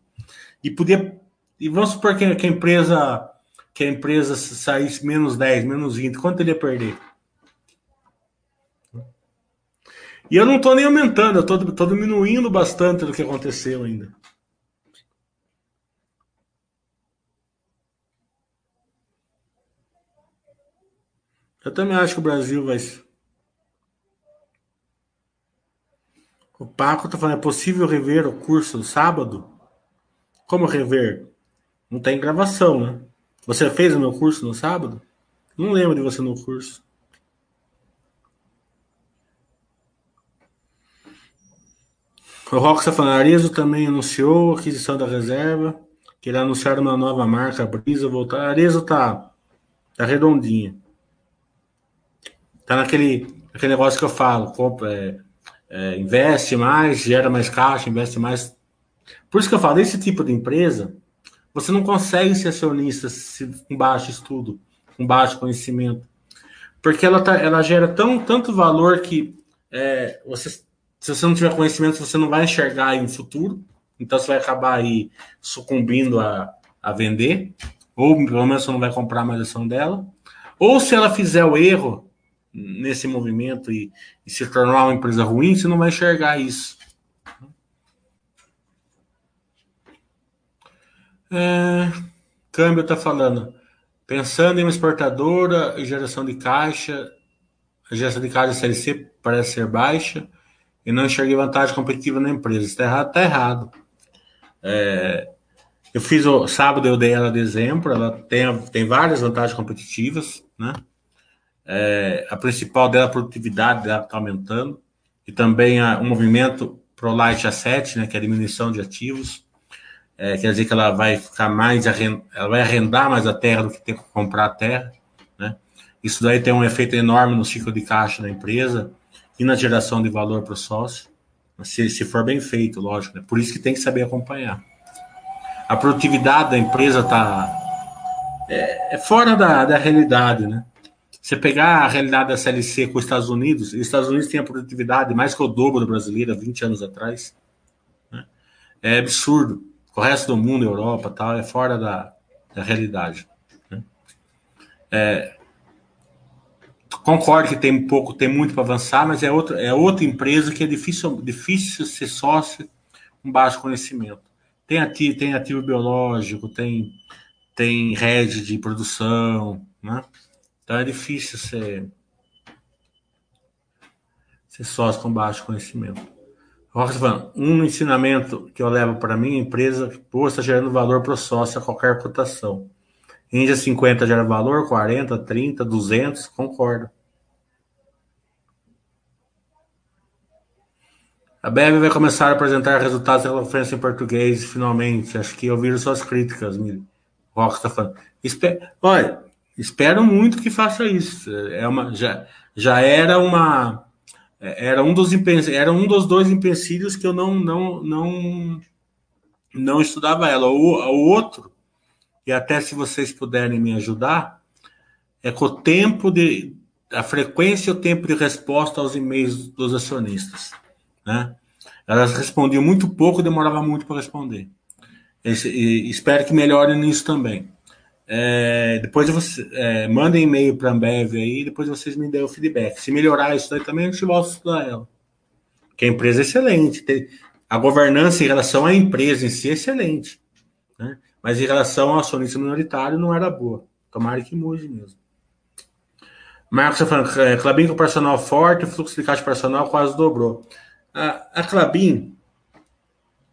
E podia. E vamos supor que, que a empresa que a empresa saísse menos 10, menos 20, quanto ele ia perder? E eu não estou nem aumentando, eu estou diminuindo bastante do que aconteceu ainda. Eu também acho que o Brasil vai, O Paco está falando, é possível rever o curso sábado? Como rever? Não tem gravação, né? Você fez o meu curso no sábado? Não lembro de você no curso. O Rock Arezo também anunciou a aquisição da reserva, que ele anunciar uma nova marca, a Brisa voltar. Arezo tá, tá redondinha. Tá naquele, aquele negócio que eu falo, compra, é, é, investe mais, gera mais caixa, investe mais. Por isso que eu falo, esse tipo de empresa, você não consegue ser acionista com baixo estudo, com baixo conhecimento. Porque ela, tá, ela gera tão, tanto valor que é, você, se você não tiver conhecimento, você não vai enxergar aí futuro. Então você vai acabar aí sucumbindo a, a vender. Ou pelo menos você não vai comprar mais ação dela. Ou se ela fizer o erro nesse movimento e, e se tornar uma empresa ruim, você não vai enxergar isso. É, câmbio está falando. Pensando em uma exportadora e geração de caixa, a geração de caixa CLC parece ser baixa e não enxerguei vantagem competitiva na empresa. Está errado? Está errado. É, eu fiz o sábado, eu dei ela de exemplo, ela tem, tem várias vantagens competitivas, né? É, a principal dela, a produtividade dela está aumentando, e também o movimento pro light asset, né, que é a diminuição de ativos. É, quer dizer que ela vai ficar mais ela vai arrendar mais a terra do que ter que comprar a terra, né? Isso daí tem um efeito enorme no ciclo de caixa da empresa e na geração de valor para o sócio, se, se for bem feito, lógico. Né? Por isso que tem que saber acompanhar. A produtividade da empresa está é, é, fora da, da realidade, né? Você pegar a realidade da CLC com os Estados Unidos, os Estados Unidos têm a produtividade mais que o dobro do brasileiro 20 anos atrás. Né? É absurdo o resto do mundo, Europa, tal, é fora da, da realidade. Né? É, concordo que tem pouco, tem muito para avançar, mas é outra, é outra empresa que é difícil, difícil ser sócio com baixo conhecimento. Tem ativo, tem ativo biológico, tem, tem rede de produção, né? Então é difícil ser, ser sócio com baixo conhecimento. Roxvan, um ensinamento que eu levo para minha empresa, pô, está gerando valor para o sócio a qualquer cotação. Índia 50 gera valor, 40, 30, 200, concordo. A BEV vai começar a apresentar resultados da conferência em português, finalmente. Acho que ouviram suas críticas, Mili. Rox está falando. Espe... Olha, espero muito que faça isso. É uma, já, já era uma era um dos era um dos dois empecilhos que eu não não não não estudava ela. O, o outro, e até se vocês puderem me ajudar, é com o tempo de a frequência e o tempo de resposta aos e-mails dos acionistas, né? Elas respondiam muito pouco, demorava muito para responder. Esse, espero que melhore nisso também. É, depois você é, mandem e-mail para a Ambev aí, depois vocês me dêem o feedback. Se melhorar isso daí também, a gente volta a estudar ela. Porque a empresa é excelente. A governança em relação à empresa em si é excelente. Né? Mas em relação ao acionista minoritário não era boa. Tomara que mude mesmo. Marcos está falando, é, Clabin com personal forte, o fluxo de caixa personal quase dobrou. A, a Clabin,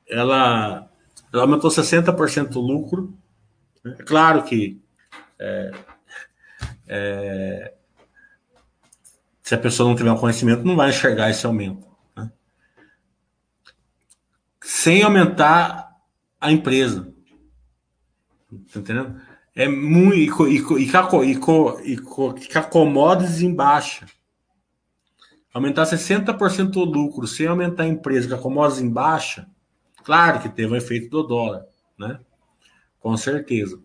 ela, ela aumentou 60% o lucro, é claro que é, é, se a pessoa não tiver um conhecimento, não vai enxergar esse aumento. Né? Sem aumentar a empresa. Tá entendendo? É muito. E, e, e, e, que acomodes em baixa. Aumentar 60% do lucro sem aumentar a empresa que acomodes em baixa, claro que teve um efeito do dólar, né? com certeza.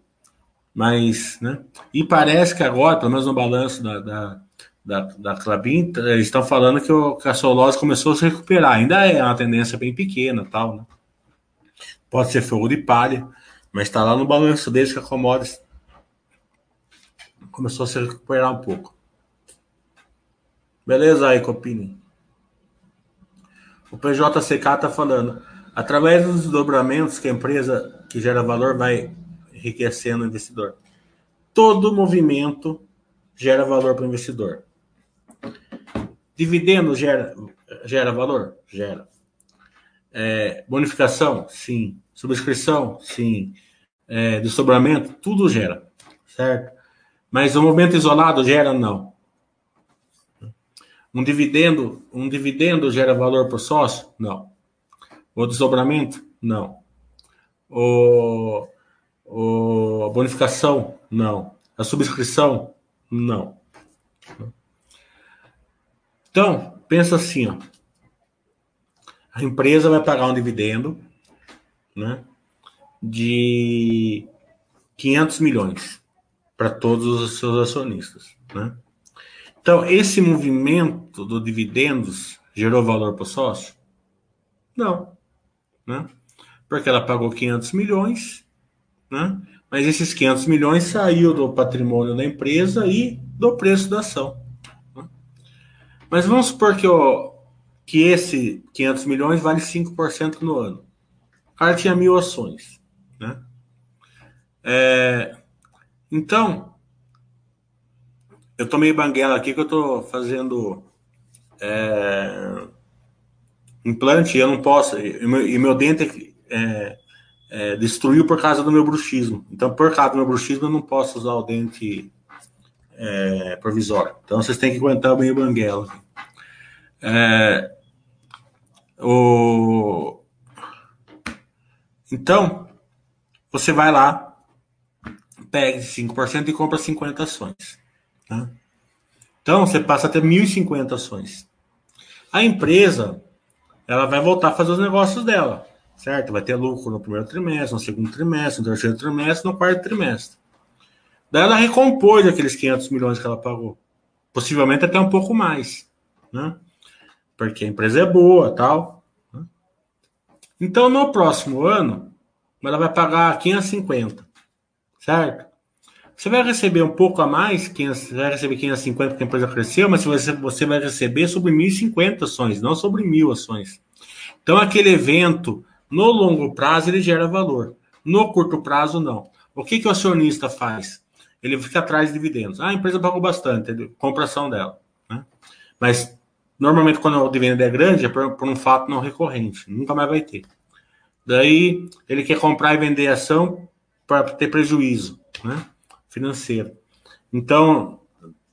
Mas, né? E parece que agora, pelo menos no balanço da, da, da, da Clabin, eles estão falando que, o, que a Solose começou a se recuperar. Ainda é uma tendência bem pequena, tal, né? Pode ser fogo de palha, mas está lá no balanço deles que a Commodities começou a se recuperar um pouco. Beleza aí, Copini? O PJCK está falando. Através dos desdobramentos que a empresa que gera valor vai enriquecendo o investidor. Todo movimento gera valor para o investidor. Dividendo gera, gera valor? Gera. É, bonificação? Sim. Subscrição? Sim. É, desdobramento? Tudo gera. certo? Mas o movimento isolado gera não. Um dividendo, um dividendo gera valor para o sócio? Não. O desdobramento? Não. O, o, a bonificação? Não. A subscrição? Não. Então, pensa assim, ó. A empresa vai pagar um dividendo, né, de 500 milhões para todos os seus acionistas, né? Então, esse movimento do dividendos gerou valor para o sócio? Não, né? Porque ela pagou 500 milhões, né? Mas esses 500 milhões saiu do patrimônio da empresa e do preço da ação. Né? Mas vamos supor que, ó, que esse 500 milhões vale 5% no ano. O cara tinha mil ações? É, então, eu tomei banguela aqui que eu tô fazendo é, implante e eu não posso. E meu, e meu dente é, é, destruiu por causa do meu bruxismo. Então, por causa do meu bruxismo, eu não posso usar o dente é, provisório. Então, vocês têm que aguentar o meio banguela. É, o... Então, você vai lá, pega 5% e compra 50 ações. Tá? Então, você passa a ter 1.050 ações. A empresa, ela vai voltar a fazer os negócios dela, certo? Vai ter lucro no primeiro trimestre, no segundo trimestre, no terceiro trimestre, no quarto trimestre. Daí ela recompôs aqueles 500 milhões que ela pagou. Possivelmente até um pouco mais, né? Porque a empresa é boa, tal. Né? Então, no próximo ano, ela vai pagar 550, certo? Você vai receber um pouco a mais, você vai receber 550 porque a empresa cresceu, mas você, você vai receber sobre 1.050 ações, não sobre mil ações. Então, aquele evento, no longo prazo, ele gera valor. No curto prazo, não. O que, que o acionista faz? Ele fica atrás de dividendos. Ah, a empresa pagou bastante, compra ação dela. Né? Mas, normalmente, quando o dividendo é grande, é por, por um fato não recorrente. Nunca mais vai ter. Daí, ele quer comprar e vender ação para ter prejuízo. Né? financeiro. Então,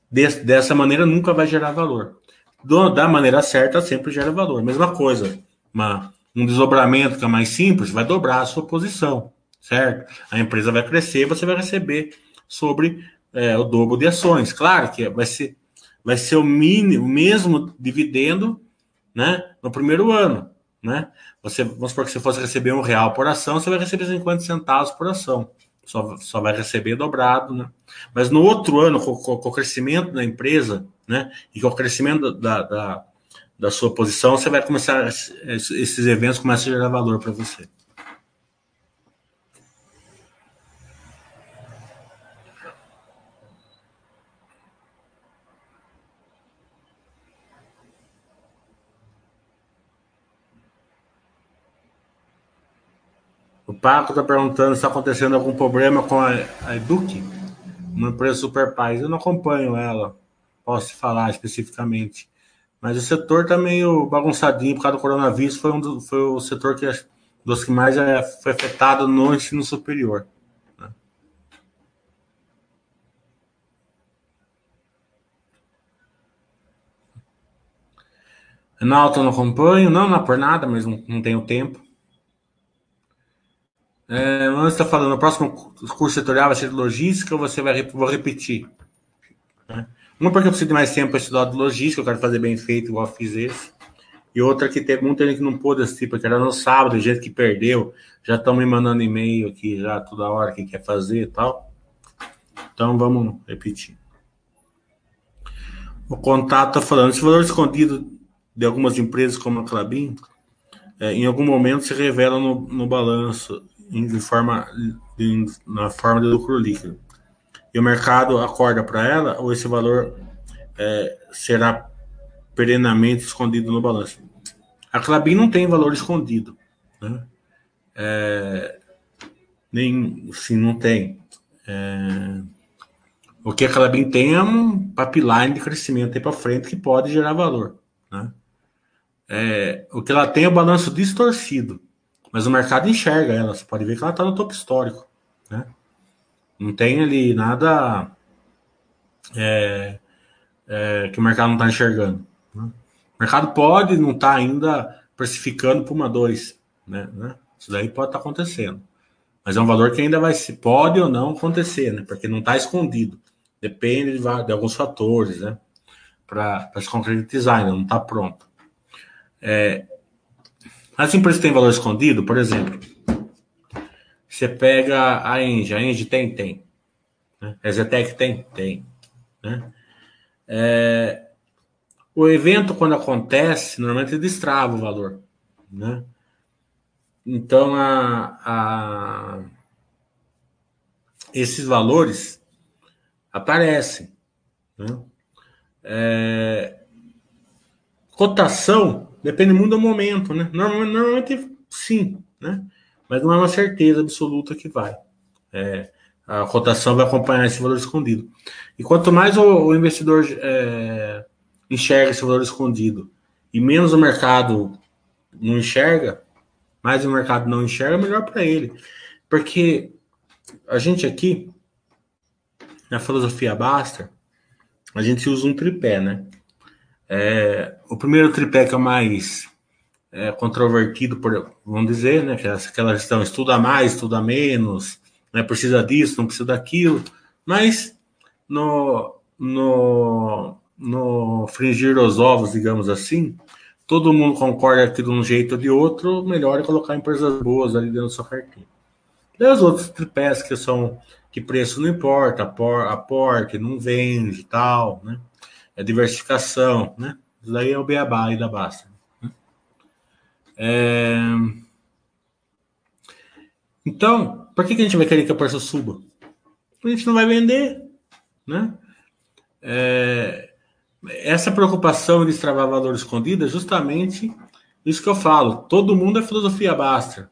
de, dessa maneira nunca vai gerar valor. Do, da maneira certa sempre gera valor. Mesma coisa, uma, um desdobramento que é mais simples vai dobrar a sua posição, certo? A empresa vai crescer, você vai receber sobre é, o dobro de ações. Claro que vai ser, vai ser o mínimo, o mesmo dividendo, né, no primeiro ano, né? Você, vamos supor que você fosse receber um real por ação, você vai receber 50 centavos por ação só, só vai receber dobrado, né? Mas no outro ano, com, com, com o crescimento da empresa, né? E com o crescimento da, da, da sua posição, você vai começar, esses eventos começam a gerar valor para você. Paco está perguntando se está acontecendo algum problema com a, a Eduque, uma empresa super paz. Eu não acompanho ela, posso falar especificamente. Mas o setor está meio bagunçadinho por causa do coronavírus. Foi, um do, foi o setor que dos que mais é, foi afetado no ensino superior. Né? Renato, não acompanho. Não, não por nada, mas não, não tenho tempo. É, você está falando, o próximo curso setorial vai ser de logística ou você vai vou repetir? Né? Uma porque eu preciso de mais tempo para estudar de logística, eu quero fazer bem feito, igual eu fiz esse. E outra que tem muita gente que não pôde assistir, porque era no sábado, gente que perdeu, já estão me mandando e-mail aqui já toda hora que quer fazer e tal. Então vamos repetir. O contato está falando, esse valor escondido de algumas empresas como a Clabin, é, em algum momento se revela no, no balanço em forma, na forma de lucro líquido. E o mercado acorda para ela ou esse valor é, será perenamente escondido no balanço? A Clabin não tem valor escondido. Né? É, nem, sim, não tem. É, o que a Clabin tem é um pipeline de crescimento para frente que pode gerar valor. Né? É, o que ela tem é o balanço distorcido. Mas o mercado enxerga ela. Você pode ver que ela está no topo histórico. Né? Não tem ali nada é, é, que o mercado não está enxergando. Né? O mercado pode não estar tá ainda precificando por uma 2. Né, né? Isso daí pode estar tá acontecendo. Mas é um valor que ainda vai se pode ou não acontecer, né? Porque não está escondido. Depende de, de, alguns fatores, né? Para se concretizar, ainda não está pronto. É, as empresas têm valor escondido, por exemplo, você pega a Engie, a Engie tem? Tem. Né? A Zetec tem? Tem. Né? É, o evento, quando acontece, normalmente destrava o valor. Né? Então, a, a, esses valores aparecem. Né? É, cotação depende muito do momento, né? Normalmente, normalmente sim, né? Mas não é uma certeza absoluta que vai. É, a cotação vai acompanhar esse valor escondido. E quanto mais o, o investidor é, enxerga esse valor escondido e menos o mercado não enxerga, mais o mercado não enxerga, melhor para ele. Porque a gente aqui, na filosofia Baster, a gente usa um tripé, né? É, o primeiro tripé que é o mais é, controvertido, por, vamos dizer, né? Que é aquela questão estuda mais, estuda menos, né? precisa disso, não precisa daquilo. Mas no, no, no fringir os ovos, digamos assim, todo mundo concorda que de um jeito ou de outro, melhor é colocar empresas boas ali dentro da sua carteira. E os outros tripés que são que preço não importa, aporte, não vende e tal, né? É diversificação, né? Isso daí é o beabá aí da Basta. Né? É... Então, por que, que a gente vai querer que a preço suba? A gente não vai vender, né? É essa preocupação de extravar valor escondido é justamente isso que eu falo. Todo mundo é filosofia basta,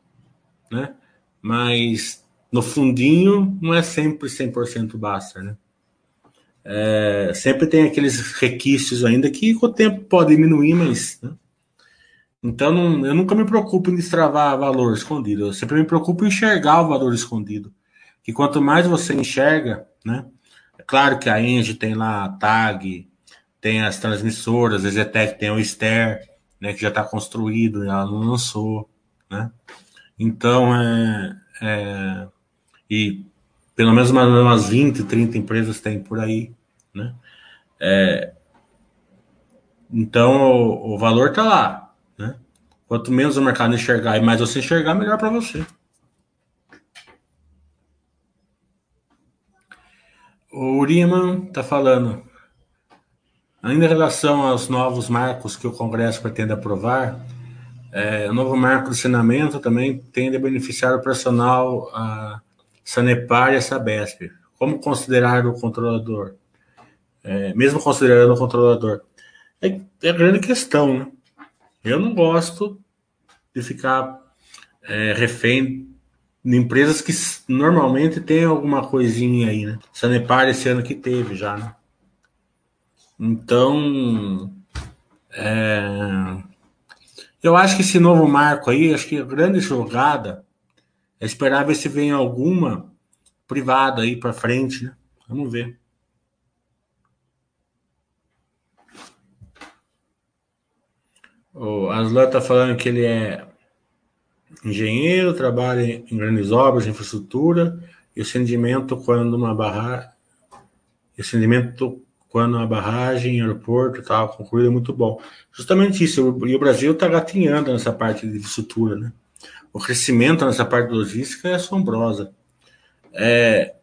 né? Mas no fundinho não é sempre 100% basta, né? É, sempre tem aqueles requisitos ainda que com o tempo pode diminuir, mas. Né? Então não, eu nunca me preocupo em destravar valor escondido. Eu sempre me preocupo em enxergar o valor escondido. Que quanto mais você enxerga, né? É claro que a Engie tem lá a tag, tem as transmissoras, a Zetec tem o Ster, né, que já está construído, ela não lançou, né? Então, é, é, e pelo menos umas, umas 20, 30 empresas tem por aí, né? É, então, o, o valor está lá, né? Quanto menos o mercado enxergar e mais você enxergar, melhor para você. O Uriman está falando, Ainda em relação aos novos marcos que o Congresso pretende aprovar, é, o novo marco de saneamento também tende a beneficiar o personal a Sanepar e a Sabesp. Como considerar o controlador? É, mesmo considerando o controlador? É, é a grande questão, né? Eu não gosto de ficar é, refém de empresas que normalmente tem alguma coisinha aí, né? Sanepar esse ano que teve já, né? Então, é, eu acho que esse novo marco aí, acho que a grande jogada é esperar ver se vem alguma privada aí para frente, né? Vamos ver. O Aslan está falando que ele é engenheiro, trabalha em grandes obras infraestrutura e o sentimento quando uma barra, o sentimento quando a barragem, aeroporto tal, concluído é muito bom. Justamente isso, e o Brasil está gatinhando nessa parte de infraestrutura, né? O crescimento nessa parte logística é assombrosa. É...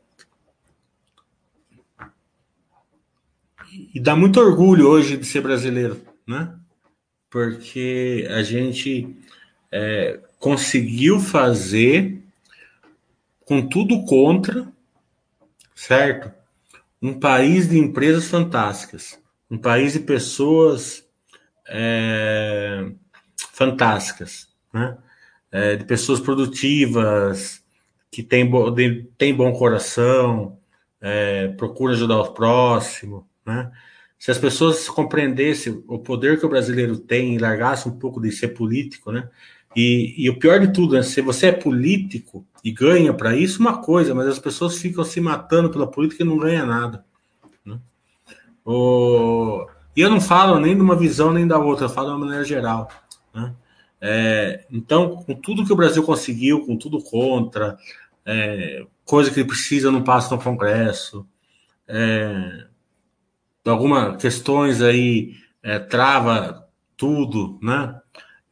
E dá muito orgulho hoje de ser brasileiro, né? Porque a gente é, conseguiu fazer com tudo contra, certo? um país de empresas fantásticas, um país de pessoas é, fantásticas, né? É, de pessoas produtivas, que têm tem bom coração, é, procura ajudar o próximo, né? Se as pessoas compreendessem o poder que o brasileiro tem e largassem um pouco de ser político, né? E, e o pior de tudo, né? se você é político e ganha para isso uma coisa, mas as pessoas ficam se matando pela política e não ganha nada. Né? O... E eu não falo nem de uma visão nem da outra, eu falo de uma maneira geral. Né? É, então, com tudo que o Brasil conseguiu, com tudo contra, é, coisa que ele precisa não passa no Congresso, é, algumas questões aí é, trava tudo, né?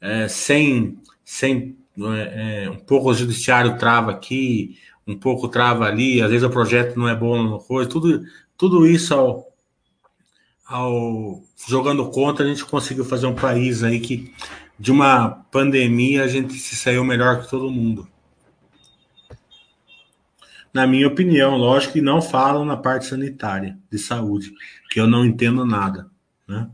É, sem, sem é, é, um pouco o judiciário trava aqui, um pouco trava ali, às vezes o projeto não é bom numa coisa, tudo, tudo isso ao, ao jogando contra, a gente conseguiu fazer um país aí que de uma pandemia a gente se saiu melhor que todo mundo. Na minha opinião, lógico que não falam na parte sanitária de saúde, que eu não entendo nada, né?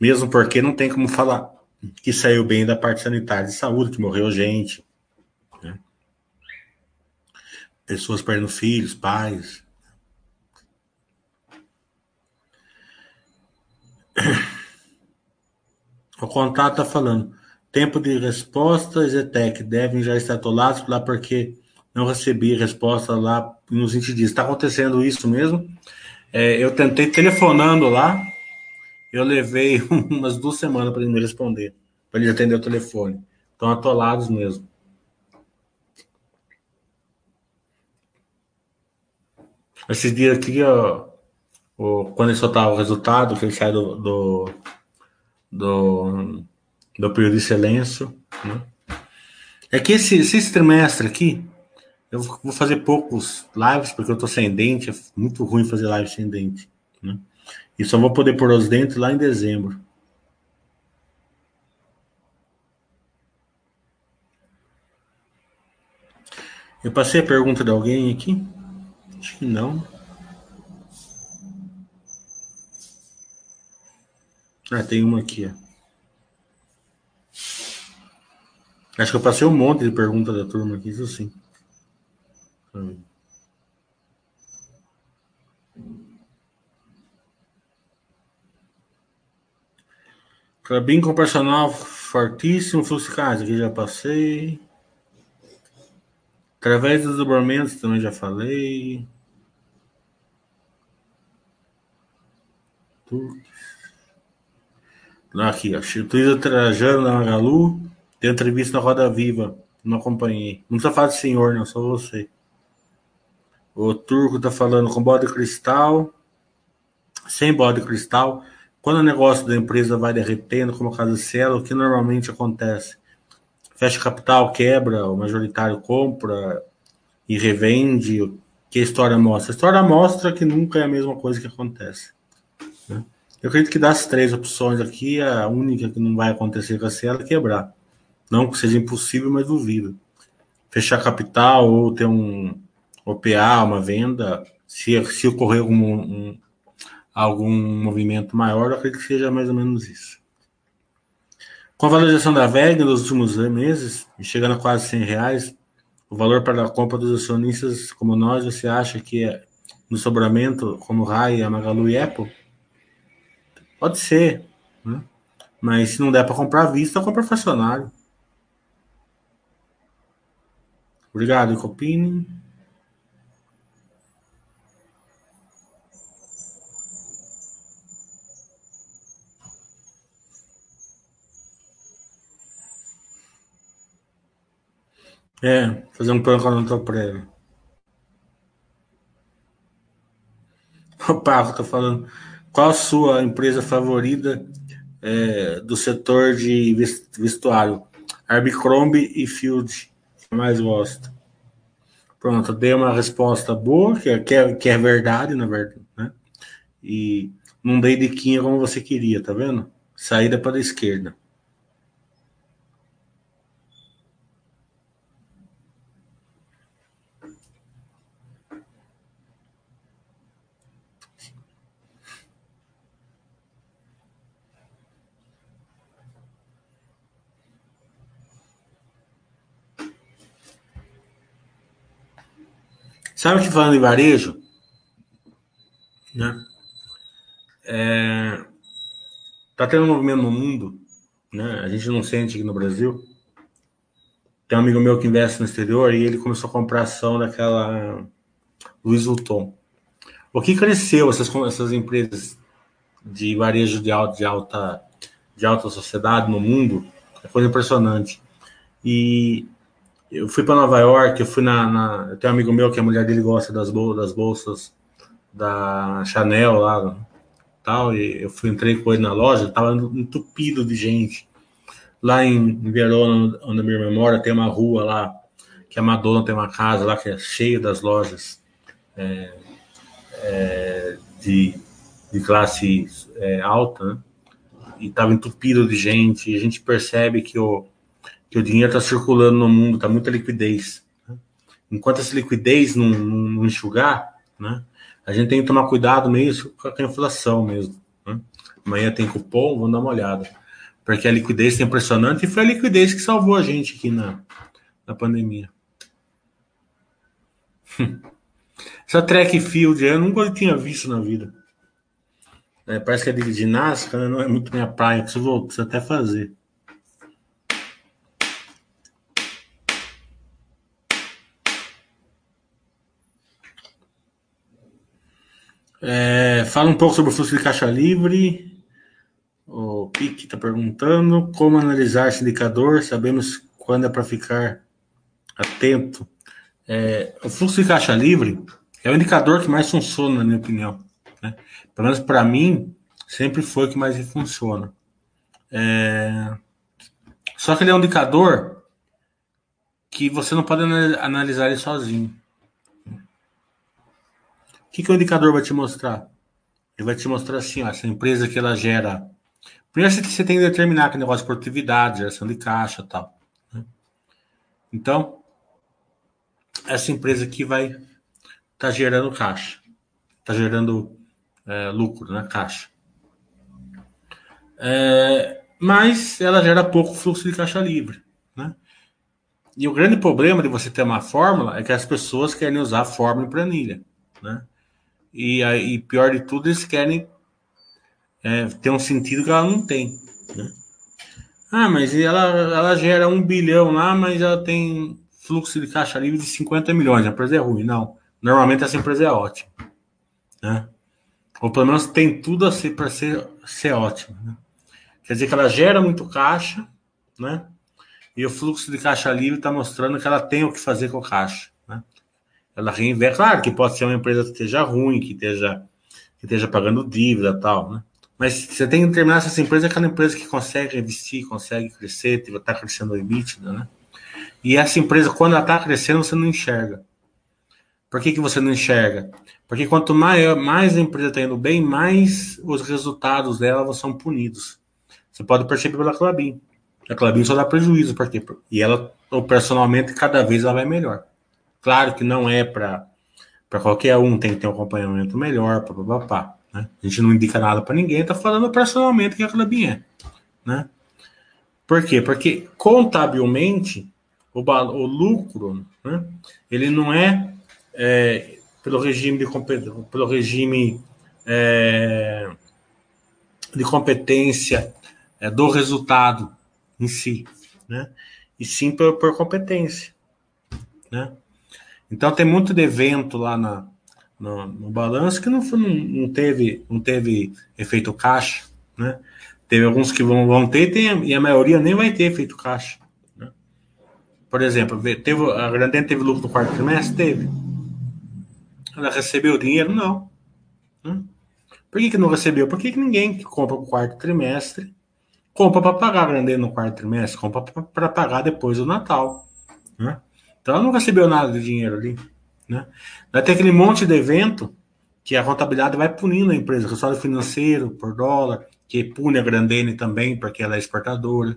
Mesmo porque não tem como falar que saiu bem da parte sanitária de saúde, que morreu gente, né? pessoas perdendo filhos, pais. O contato está falando. Tempo de resposta, Zetec, devem já estar atolados lá porque não recebi resposta lá nos 20 dias. Está acontecendo isso mesmo. É, eu tentei telefonando lá, eu levei umas duas semanas para ele me responder, para ele atender o telefone. Estão atolados mesmo. Esses dias aqui, ó, ó quando ele soltava o resultado, que ele sai do, do, do, do período de silêncio, né? É que esse, esse trimestre aqui, eu vou fazer poucos lives, porque eu tô sem dente, é muito ruim fazer live sem dente, né? E só vou poder pôr os dentes lá em dezembro. Eu passei a pergunta de alguém aqui? Acho que não. Ah, tem uma aqui, ó. Acho que eu passei um monte de pergunta da turma aqui, isso sim. Hum. Clabin com fortíssimo, fluxo de aqui já passei. Através dos dobramentos também já falei. Aqui, ó. Tuísa Trajano da Magalu. Tem entrevista na Roda Viva. Não acompanhei. Não precisa falar de senhor, não, só você. O Turco tá falando com bode cristal. Sem bode cristal. Quando o negócio da empresa vai derretendo, como o caso do Cielo, o que normalmente acontece? Fecha capital, quebra, o majoritário compra e revende. Que a história mostra? A história mostra que nunca é a mesma coisa que acontece. Né? Eu acredito que das três opções aqui, a única que não vai acontecer com a Cielo é quebrar. Não que seja impossível, mas duvido. Fechar capital ou ter um OPA, uma venda, se, se ocorrer algum, um, algum movimento maior, eu acredito que seja mais ou menos isso. Com a valorização da VEG nos últimos meses, chegando a quase 100 reais, o valor para a compra dos acionistas como nós, você acha que é no sobramento, como Rai, Magalu e Apple? Pode ser, né? mas se não der para comprar à vista, compra fracionário. Obrigado, Copini. É, fazer um plano eu tô prévio. O Paco tá falando. Qual a sua empresa favorita é, do setor de vestuário? Abercrombie e Field, que mais gosta. Pronto, dei uma resposta boa, que é, que é, que é verdade, na verdade, né? E não dei diquinha como você queria, tá vendo? Saída para a esquerda. Sabe que falando em varejo, né? É, tá tendo um movimento no mundo, né? A gente não sente aqui no Brasil, tem um amigo meu que investe no exterior e ele começou a comprar ação daquela Louis Vuitton. O que cresceu essas, essas empresas de varejo de alta, de alta, de alta sociedade no mundo é coisa impressionante. E eu fui para Nova York, eu fui na, na, Eu tenho um amigo meu que a mulher dele gosta das, bol das bolsas da Chanel lá, tal, e eu fui, entrei com ele na loja, tava entupido de gente. Lá em, Verona, onde minha memória, tem uma rua lá, que a Madonna tem uma casa lá que é cheia das lojas é, é, de, de classe é, alta, né? E tava entupido de gente, e a gente percebe que o, que o dinheiro está circulando no mundo, está muita liquidez. Né? Enquanto essa liquidez não, não, não, enxugar, né? A gente tem que tomar cuidado mesmo com a inflação mesmo. Né? Amanhã tem cupom, vamos dar uma olhada porque a liquidez é impressionante e foi a liquidez que salvou a gente aqui na, na pandemia. Essa track field eu nunca tinha visto na vida. É, parece que é de ginástica, né? não é muito minha praia, preciso, preciso até fazer. É, fala um pouco sobre o fluxo de caixa livre. O Pique está perguntando como analisar esse indicador. Sabemos quando é para ficar atento. É, o fluxo de caixa livre é o indicador que mais funciona, na minha opinião. Né? Pelo menos para mim, sempre foi o que mais funciona. É... Só que ele é um indicador que você não pode analisar ele sozinho. Que, que o indicador vai te mostrar? Ele vai te mostrar assim, ó, essa empresa que ela gera Primeiro você tem que determinar que negócio de produtividade, geração de caixa tal. Né? Então, essa empresa aqui vai estar tá gerando caixa, está gerando é, lucro, né? Caixa. É, mas ela gera pouco fluxo de caixa livre, né? E o grande problema de você ter uma fórmula é que as pessoas querem usar a fórmula em planilha, né? E, e pior de tudo, eles querem é, tem um sentido que ela não tem. Né? Ah, mas ela, ela gera um bilhão lá, mas ela tem fluxo de caixa livre de 50 milhões. A empresa é ruim. Não. Normalmente essa empresa é ótima. Né? Ou pelo menos tem tudo a ser para ser, ser ótima. Né? Quer dizer que ela gera muito caixa, né? E o fluxo de caixa livre está mostrando que ela tem o que fazer com o caixa. Ela reinveste. Claro que pode ser uma empresa que esteja ruim, que esteja, que esteja pagando dívida tal, né? Mas você tem que determinar se essa empresa é aquela empresa que consegue investir, consegue crescer, está crescendo o EBITDA, né? E essa empresa, quando ela está crescendo, você não enxerga. Por que, que você não enxerga? Porque quanto maior, mais a empresa está indo bem, mais os resultados dela são punidos. Você pode perceber pela Clabin. A Clabin só dá prejuízo, por quê? E ela, operacionalmente, cada vez ela vai melhor. Claro que não é para qualquer um, tem que ter um acompanhamento melhor, papapá. Né? A gente não indica nada para ninguém, está falando personalmente que é. Né? Por quê? Porque contabilmente o, o lucro né, ele não é, é, pelo regime de pelo regime é, de competência é, do resultado em si, né? E sim por, por competência, né? Então tem muito de evento lá na, no, no balanço que não, não, não, teve, não teve efeito caixa, né? Teve alguns que vão, vão ter tem, e a maioria nem vai ter efeito caixa. Né? Por exemplo, teve, a Grandene teve lucro no quarto trimestre? Teve. Ela recebeu dinheiro? Não. Né? Por que, que não recebeu? Porque que ninguém que compra o quarto trimestre compra para pagar a Grandene no quarto trimestre, compra para pagar depois do Natal. Né? Então ela não recebeu nada de dinheiro ali. Né? Vai ter aquele monte de evento que a contabilidade vai punindo a empresa, resultado financeiro por dólar, que pune a Grandene também, porque ela é exportadora.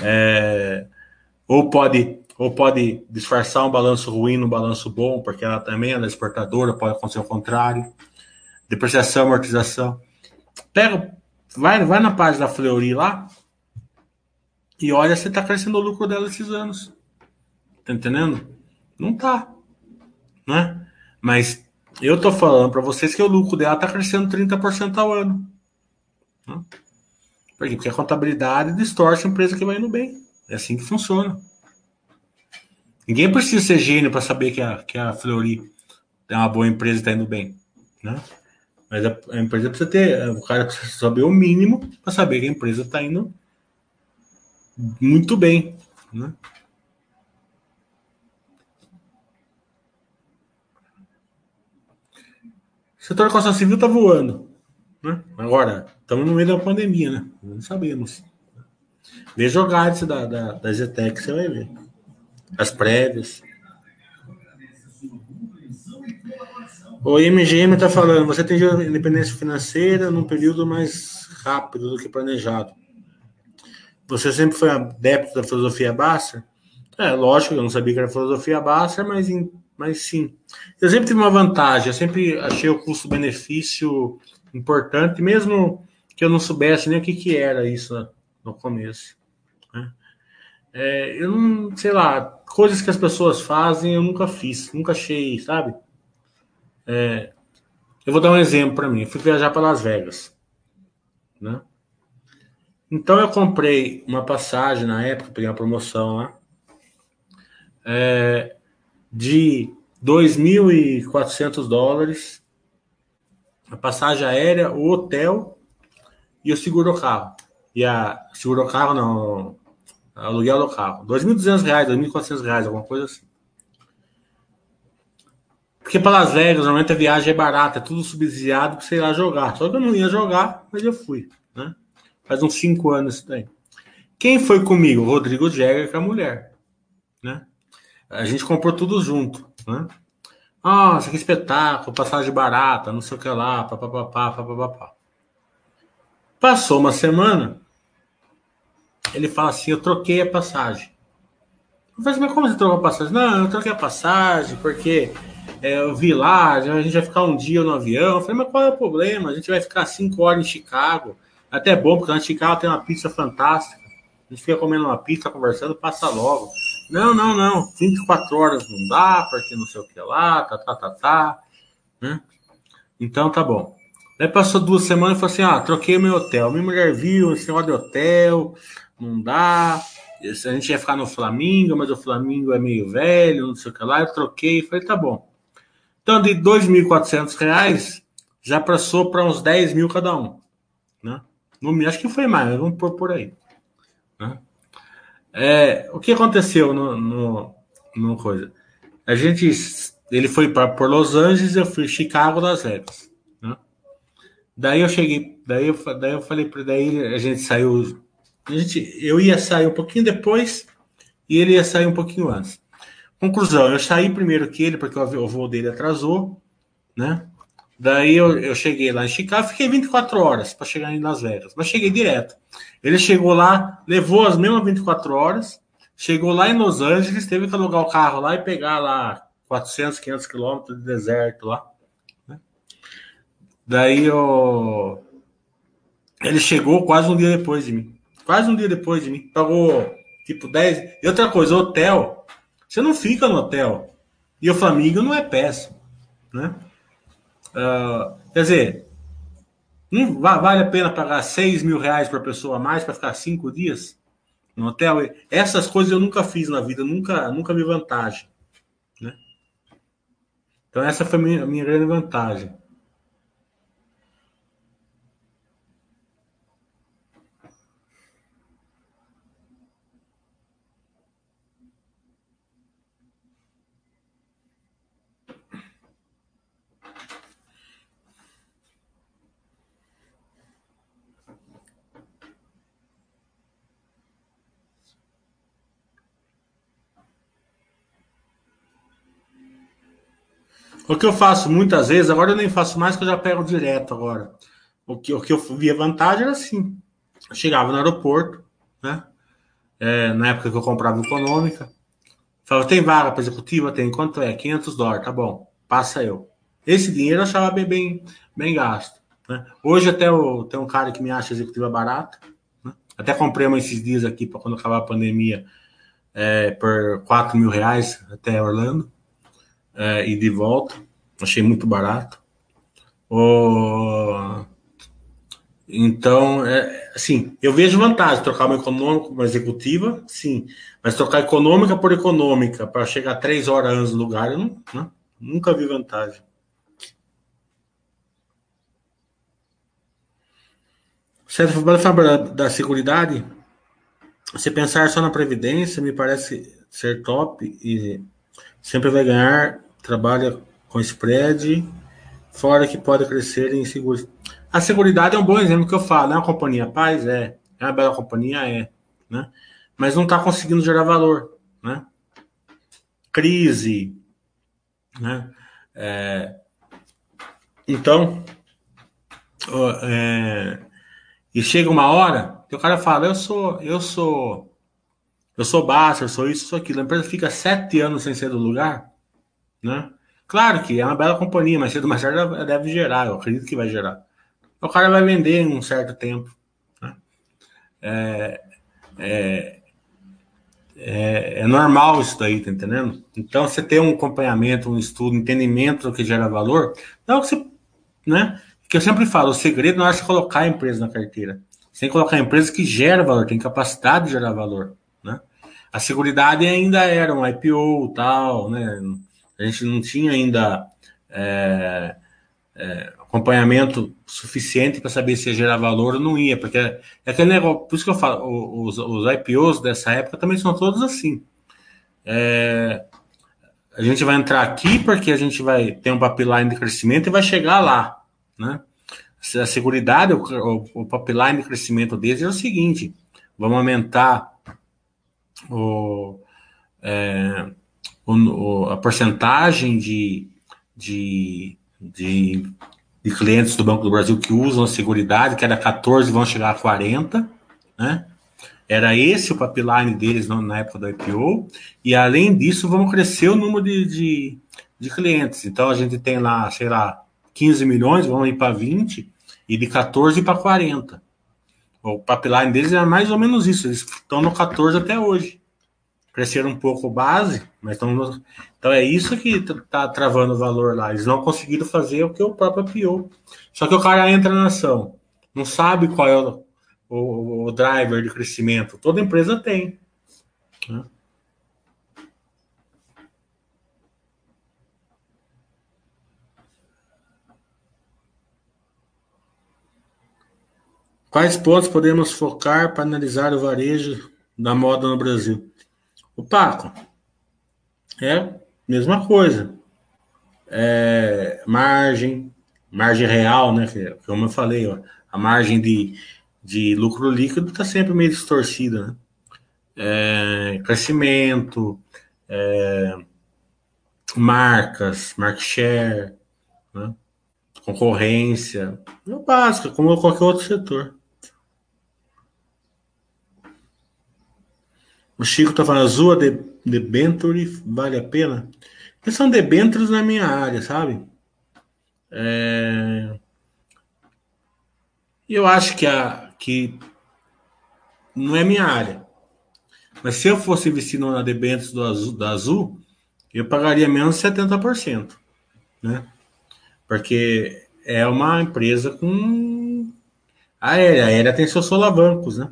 É, ou pode ou pode disfarçar um balanço ruim no balanço bom, porque ela também é exportadora, pode acontecer o contrário. Depreciação, amortização. Pega, vai, vai na página da Fleury lá e olha se está crescendo o lucro dela esses anos. Tá entendendo? Não tá né? Mas eu tô falando para vocês que o lucro dela tá crescendo 30% ao ano. Né? Por quê? Porque a contabilidade distorce a empresa que vai indo bem. É assim que funciona. Ninguém precisa ser gênio para saber que a, que a Fleury é uma boa empresa e está indo bem, né? Mas a, a, empresa precisa ter, o cara precisa saber o mínimo para saber que a empresa está indo muito bem, né? Setor da construção civil está voando. Né? Agora, estamos no meio da pandemia, né? Não sabemos. Vê jogar da, da, da Zetec, você vai ver. As prévias. O MGM está falando, você tem independência financeira num período mais rápido do que planejado. Você sempre foi adepto da filosofia Basser? É, lógico, eu não sabia que era filosofia Basser, mas, mas sim. Eu sempre tive uma vantagem, eu sempre achei o custo-benefício importante, mesmo que eu não soubesse nem o que, que era isso no começo. Né? É, eu não, sei lá, coisas que as pessoas fazem eu nunca fiz, nunca achei, sabe? É, eu vou dar um exemplo para mim. Eu fui viajar para Las Vegas, né? Então eu comprei uma passagem na época, peguei uma promoção lá, é, de 2.400 dólares, a passagem aérea, o hotel e o seguro carro. E a seguro carro não, aluguel do carro. 2.200 reais, 2.400 reais, alguma coisa assim. Porque para Las Vegas, normalmente a viagem é barata, é tudo subsidiado para você ir lá jogar. Só que eu não ia jogar, mas eu fui, né? Faz uns 5 anos isso daí. Quem foi comigo? Rodrigo Jäger, com a mulher, né? A gente comprou tudo junto, né? Nossa, que espetáculo, passagem barata, não sei o que lá, papapá, papapá. Passou uma semana, ele fala assim: Eu troquei a passagem. Eu falei assim, mas como você trocou a passagem? Não, eu troquei a passagem porque é, eu vi lá, a gente vai ficar um dia no avião. Eu falei, mas qual é o problema? A gente vai ficar cinco horas em Chicago. Até bom, porque lá em Chicago tem uma pizza fantástica. A gente fica comendo uma pizza, conversando, passa logo. Não, não, não. 24 horas não dá, porque não sei o que lá, tá, tá, tá, tá. Né? Então tá bom. Daí passou duas semanas e falou assim: ah, troquei meu hotel. Minha mulher viu esse negócio de hotel, não dá. A gente ia ficar no Flamengo, mas o Flamengo é meio velho, não sei o que lá. Eu troquei, falei, tá bom. Então, de R$ 2.400 já passou para uns 10 mil cada um. Né? Acho que foi mais, vamos pôr por aí. É, o que aconteceu no, no, no, coisa? A gente, ele foi para por Los Angeles, eu fui Chicago, Las Vegas. Né? Daí eu cheguei, daí eu, daí eu falei para daí a gente saiu, a gente, eu ia sair um pouquinho depois e ele ia sair um pouquinho antes. Conclusão, eu saí primeiro que ele, porque o voo dele atrasou, né? Daí eu, eu cheguei lá em Chicago, fiquei 24 horas para chegar em Las Vegas, mas cheguei direto. Ele chegou lá, levou as mesmas 24 horas, chegou lá em Los Angeles, teve que alugar o carro lá e pegar lá 400, 500 quilômetros de deserto lá. Né? Daí eu... ele chegou quase um dia depois de mim. Quase um dia depois de mim. Pagou tipo 10. E outra coisa, hotel você não fica no hotel. E o Flamengo não é péssimo. Né? Uh, quer dizer, não vale a pena pagar 6 mil reais por pessoa a mais para ficar cinco dias no hotel? Essas coisas eu nunca fiz na vida, nunca, nunca vi vantagem. Né? Então, essa foi a minha, a minha grande vantagem. O que eu faço muitas vezes, agora eu nem faço mais, que eu já pego direto agora. O que, o que eu via vantagem era assim: eu chegava no aeroporto, né? É, na época que eu comprava econômica, falava: tem vaga para executiva? Tem. Quanto é? 500 dólares, tá bom, passa eu. Esse dinheiro eu achava bem, bem, bem gasto. Né? Hoje até eu, tem um cara que me acha executiva barata. Né? Até comprei uma esses dias aqui para quando acabar a pandemia é, por 4 mil reais até Orlando é, e de volta. Achei muito barato. O... Então, é, assim, eu vejo vantagem trocar uma econômica por uma executiva, sim, mas trocar econômica por econômica para chegar três horas antes no lugar, eu não, né? nunca vi vantagem. Certo, falar da Seguridade, você pensar só na Previdência me parece ser top e sempre vai ganhar, trabalha com spread, fora que pode crescer em seguros. A Seguridade é um bom exemplo que eu falo, é uma companhia paz? É. É uma bela companhia? É. Né? Mas não está conseguindo gerar valor. Né? Crise. Né? É, então, é, e chega uma hora que o cara fala, eu sou, eu sou, eu sou Baster, sou isso, sou aquilo. A empresa fica sete anos sem ser do lugar, né? Claro que é uma bela companhia, mas cedo ou mais tarde deve gerar, eu acredito que vai gerar. O cara vai vender em um certo tempo. Né? É, é, é, é, normal isso daí, tá entendendo? Então, você ter um acompanhamento, um estudo, um entendimento do que gera valor, não é que você, né? que eu sempre falo, o segredo não é você colocar a empresa na carteira. Você tem que colocar a empresa que gera valor, tem capacidade de gerar valor, né? A Seguridade ainda era um IPO tal, né? A gente não tinha ainda é, é, acompanhamento suficiente para saber se ia gerar valor ou não ia, porque é, é aquele negócio, por isso que eu falo, os, os IPOs dessa época também são todos assim. É, a gente vai entrar aqui porque a gente vai ter um pipeline de crescimento e vai chegar lá. Né? A seguridade, o, o, o pipeline de crescimento deles é o seguinte: vamos aumentar o, é, o, a porcentagem de, de, de, de, clientes do Banco do Brasil que usam a seguridade, que era 14, vão chegar a 40, né? Era esse o pipeline deles na época do IPO, e além disso, vamos crescer o número de, de, de clientes. Então a gente tem lá, sei lá, 15 milhões, vamos ir para 20, e de 14 para 40. O pipeline deles é mais ou menos isso, eles estão no 14 até hoje. Cresceram um pouco base, mas. Então é isso que está travando o valor lá. Eles não conseguiram fazer o que o próprio piou. Só que o cara entra na ação, não sabe qual é o, o, o driver de crescimento. Toda empresa tem. Né? Quais pontos podemos focar para analisar o varejo da moda no Brasil? O Paco, é mesma coisa. É, margem, margem real, né? Como eu falei, ó, a margem de, de lucro líquido está sempre meio distorcida, né? É, crescimento, é, marcas, market share, né? concorrência, é o básico, como qualquer outro setor. O Chico tá falando, azul de debenture vale a pena? Porque são debentures na minha área, sabe? É... Eu acho que, a, que não é minha área. Mas se eu fosse investir na debêntures do azul, da Azul, eu pagaria menos de 70%. Né? Porque é uma empresa com aérea. A aérea tem seus solavancos, né?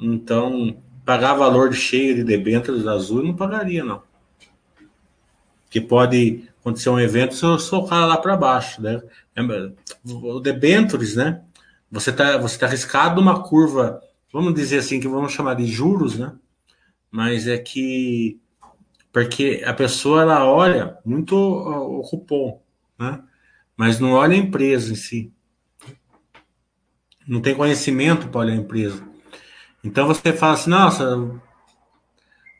Então, pagar valor cheio de debêntures azul, não pagaria, não. Que pode acontecer um evento se eu socar lá para baixo, né? O debêntures, né? Você está você tá arriscado uma curva, vamos dizer assim, que vamos chamar de juros, né? Mas é que porque a pessoa ela olha muito o cupom, né? Mas não olha a empresa em si. Não tem conhecimento para olhar a empresa. Então você fala assim, nossa,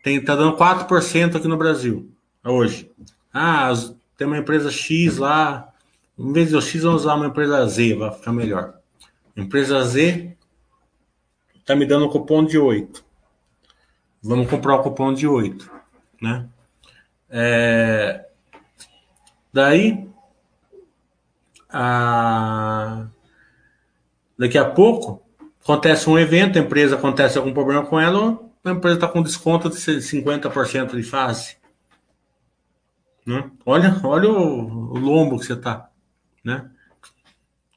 tem, tá dando 4% aqui no Brasil, hoje. Ah, tem uma empresa X lá, em vez de X, vamos usar uma empresa Z, vai ficar melhor. Empresa Z tá me dando um cupom de 8. Vamos comprar o cupom de 8, né? É, daí, a, daqui a pouco, acontece um evento, a empresa acontece algum problema com ela, a empresa está com desconto de 50% de fase. Né? Olha, olha o, o lombo que você está. Né?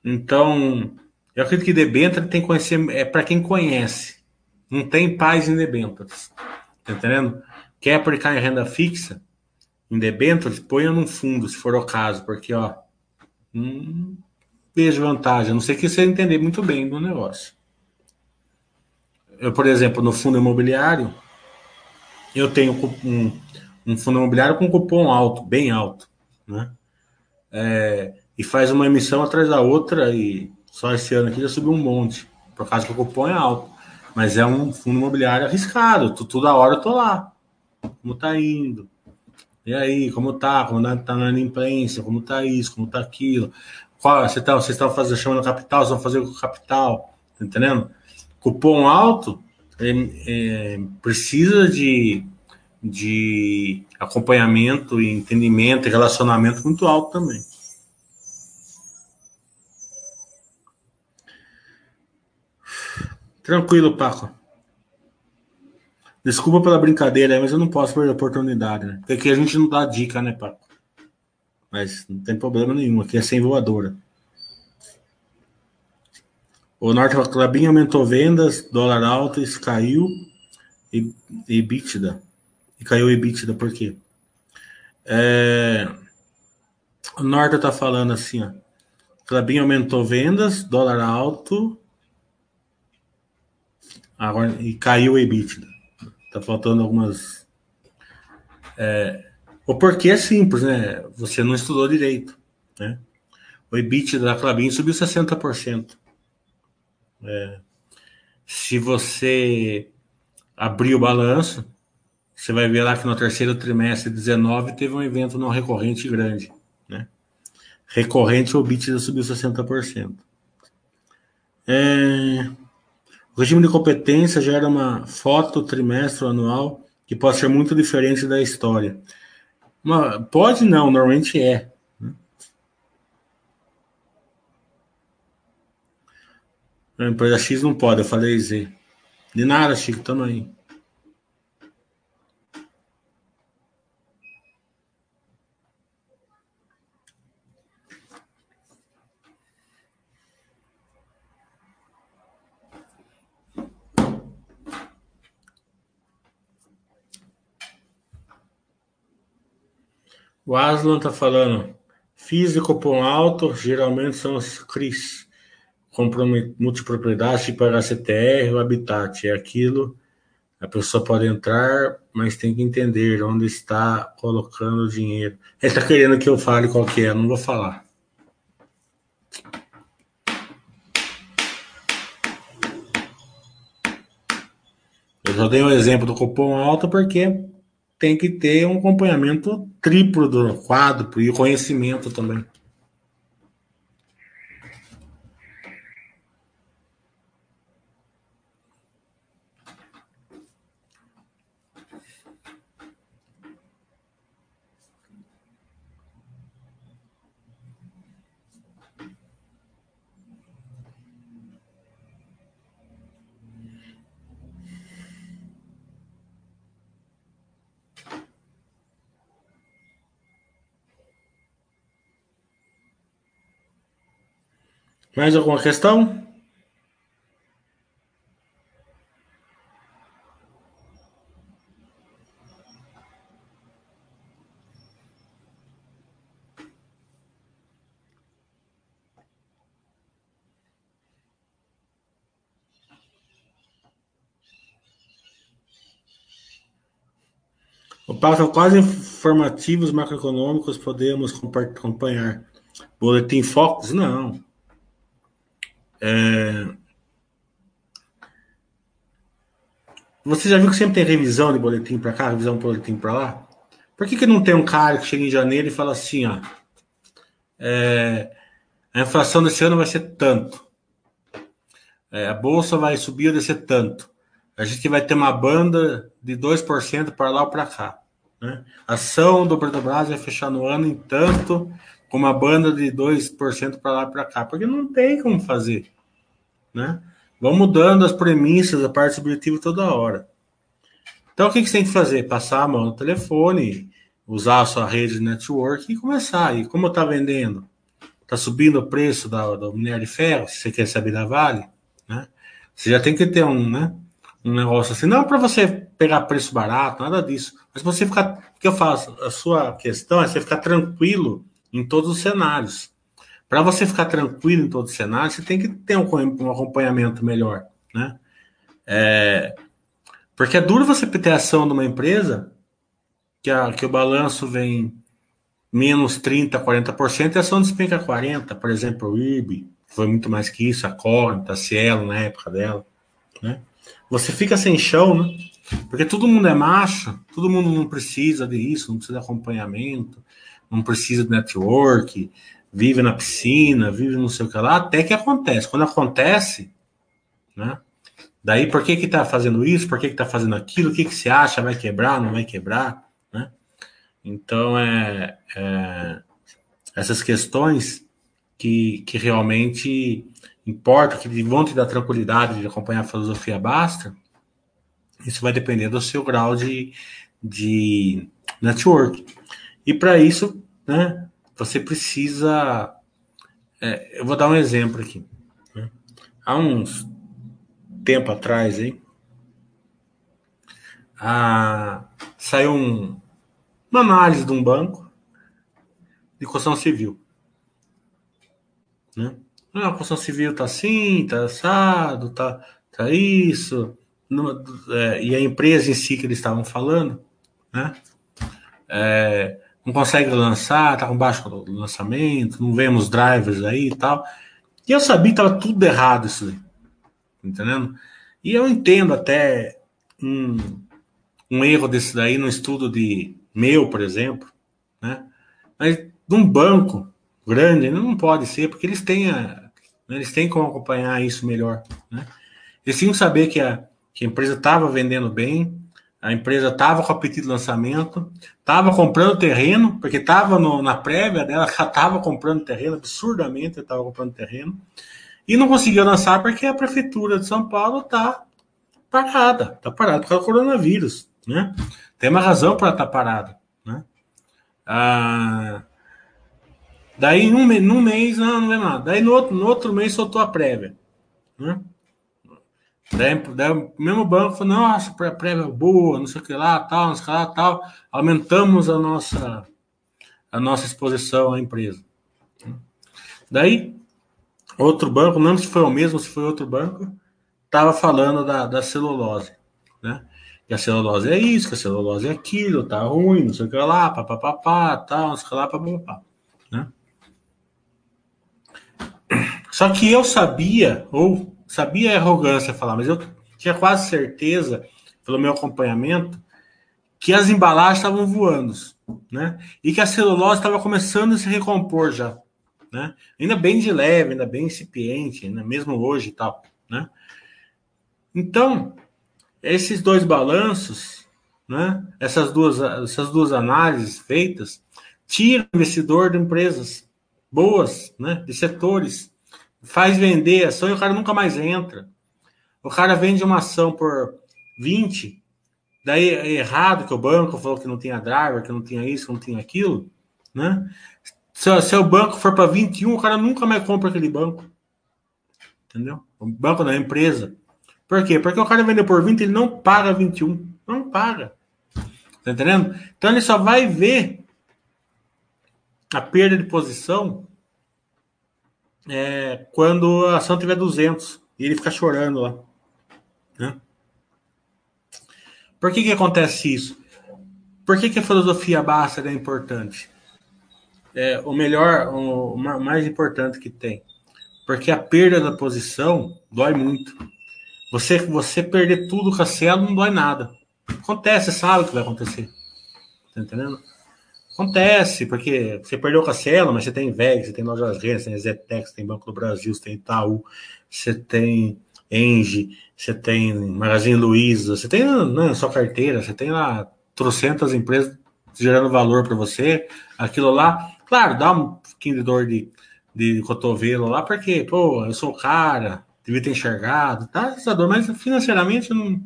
Então, Eu acredito que debênture tem que conhecer, é para quem conhece. Não tem paz em debêntures. Tá entendendo? Quer aplicar em renda fixa? Em debêntures, ponha num fundo, se for o caso, porque, ó, hum, vejo vantagem. A não sei que você entender muito bem do negócio. Eu, por exemplo, no fundo imobiliário, eu tenho um, um fundo imobiliário com cupom alto, bem alto, né? É, e faz uma emissão atrás da outra e só esse ano aqui já subiu um monte, por causa que o cupom é alto. Mas é um fundo imobiliário arriscado, toda hora eu tô lá. Como tá indo? E aí, como tá? Como tá na imprensa? Como tá isso? Como tá aquilo? Qual, você tá, vocês estão fazendo, chamando capital, vocês vão fazer com capital, tá entendendo? Cupom alto é, é, precisa de, de acompanhamento, entendimento e relacionamento muito alto também. Tranquilo, Paco. Desculpa pela brincadeira, mas eu não posso perder a oportunidade, né? Porque aqui a gente não dá dica, né, Paco? Mas não tem problema nenhum, aqui é sem voadora. O Norte Clabin aumentou vendas, dólar alto, isso caiu e EBITDA. E caiu EBITDA, por quê? É, o Norte tá falando assim, ó. Clabin aumentou vendas, dólar alto, Agora, e caiu o EBITDA. Tá faltando algumas. É, o porquê é simples, né? Você não estudou direito. Né? O EBITDA da Clabin subiu 60%. É, se você abrir o balanço, você vai ver lá que no terceiro trimestre de 19 teve um evento não recorrente grande. Né? Recorrente, o EBITDA subiu 60%. É, o regime de competência gera uma foto trimestre anual que pode ser muito diferente da história. Uma, pode não, normalmente é. A empresa X não pode, eu falei Z. De nada, Chico, tamo aí. O Aslan tá falando. Físico com alto, geralmente são os CRIs, multipropriedade, tipo HCTR, o Habitat. É aquilo, a pessoa pode entrar, mas tem que entender onde está colocando o dinheiro. Ele tá querendo que eu fale qual que é, não vou falar. Eu só dei o um exemplo do cupom alto porque tem que ter um acompanhamento triplo do quadro e conhecimento também. Mais alguma questão? Passam quase informativos macroeconômicos, podemos acompanhar. Boletim Focus? Não. É... Você já viu que sempre tem revisão de boletim para cá, revisão de boletim para lá? Por que, que não tem um cara que chega em janeiro e fala assim, ó, é, a inflação desse ano vai ser tanto, é, a bolsa vai subir ou descer tanto, a gente vai ter uma banda de 2% para lá ou para cá. Né? A ação do Petrobras vai fechar no ano em tanto, uma banda de 2% para lá e para cá, porque não tem como fazer né? Vão mudando as premissas da parte subjetiva toda hora. Então, o que, que você tem que fazer? Passar a mão no telefone, usar a sua rede de network e começar. E como está vendendo? tá subindo o preço da, do minério de ferro, se você quer saber da Vale, né? Você já tem que ter um, né? Um negócio assim, não para você pegar preço barato, nada disso. Mas você ficar, o que eu faço? A sua questão é você ficar tranquilo em todos os cenários. Para você ficar tranquilo em todos os cenários, você tem que ter um, um acompanhamento melhor, né? É, porque é duro você ter ação de uma empresa que, a, que o balanço vem menos 30%, 40% e a ação despenca 40%. Por exemplo, o IRB foi muito mais que isso, a Cornt, a Cielo na época dela. Né? Você fica sem chão, né? Porque todo mundo é macho, todo mundo não precisa disso, não precisa de acompanhamento, não precisa de network, vive na piscina, vive não sei o que lá, até que acontece. Quando acontece, né? Daí, por que que tá fazendo isso? Por que que tá fazendo aquilo? O que que você acha? Vai quebrar? Não vai quebrar? Né? Então, é, é essas questões que, que realmente importam, que vão te dar tranquilidade de acompanhar a filosofia basta, isso vai depender do seu grau de, de network. E para isso, né, você precisa. É, eu vou dar um exemplo aqui. Né? Há uns tempo atrás, hein? Ah, saiu um, uma análise de um banco de construção civil. Né? Ah, a construção civil tá assim, tá assado, tá, tá isso. é, e a empresa em si que eles estavam falando, né? É, não consegue lançar, tá com baixo lançamento, não vemos drivers aí e tal. E eu sabia que tava tudo errado isso aí entendendo? E eu entendo até um, um erro desse daí no estudo de meu, por exemplo, né? Mas de um banco grande não pode ser, porque eles têm a, eles têm como acompanhar isso melhor, né? Eles tinham que saber que a, que a empresa estava vendendo bem, a empresa estava com apetite de lançamento, estava comprando terreno, porque estava na prévia dela, estava comprando terreno, absurdamente estava comprando terreno, e não conseguiu lançar porque a prefeitura de São Paulo está parada, está parada por causa do coronavírus, né? Tem uma razão para estar tá parada, né? Ah, daí num, num mês, não, não é nada. Daí no outro, no outro mês soltou a prévia, né? Daí, daí o mesmo banco falou, nossa, prévia boa, não sei o que lá, tal, não sei o que lá, tal. Aumentamos a nossa, a nossa exposição à empresa. Daí, outro banco, não se foi o mesmo, se foi outro banco, estava falando da, da celulose, né? Que a celulose é isso, que a celulose é aquilo, tá ruim, não sei o que lá, papapá, tal, não sei o que lá, papapá, né? Só que eu sabia, ou sabia a arrogância falar, mas eu tinha quase certeza, pelo meu acompanhamento, que as embalagens estavam voando, né? E que a celulose estava começando a se recompor já né? Ainda bem de leve, ainda bem incipiente, mesmo hoje e tal, né? Então, esses dois balanços, né? Essas duas, essas duas análises feitas, tira o investidor de empresas boas, né? De setores, faz vender ação e o cara nunca mais entra. O cara vende uma ação por 20, daí é errado que o banco falou que não tinha driver, que não tinha isso, que não tinha aquilo, né? Se, se o banco for para 21, o cara nunca mais compra aquele banco. Entendeu? O banco da empresa. Por quê? Porque o cara vendeu por 20, ele não paga 21. Não paga. Tá entendendo? Então ele só vai ver a perda de posição é, quando a ação tiver 200 e ele fica chorando lá. Né? Por que, que acontece isso? Por que, que a filosofia basta é importante? é, o melhor, o mais importante que tem. Porque a perda da posição dói muito. Você, você perder tudo com a cela não dói nada. Acontece, sabe o que vai acontecer. Tá entendendo? Acontece, porque você perdeu a cela, mas você tem VEG, você tem Lojas Rendas, você tem Zetex, você tem Banco do Brasil, você tem Itaú, você tem Engie, você tem Magazine Luiza, você tem não, só carteira, você tem lá trocentas empresas gerando valor para você, aquilo lá Claro, dá um pouquinho de dor de, de cotovelo lá, porque, pô, eu sou o cara, devia ter enxergado, tá? Essa dor, mas financeiramente não,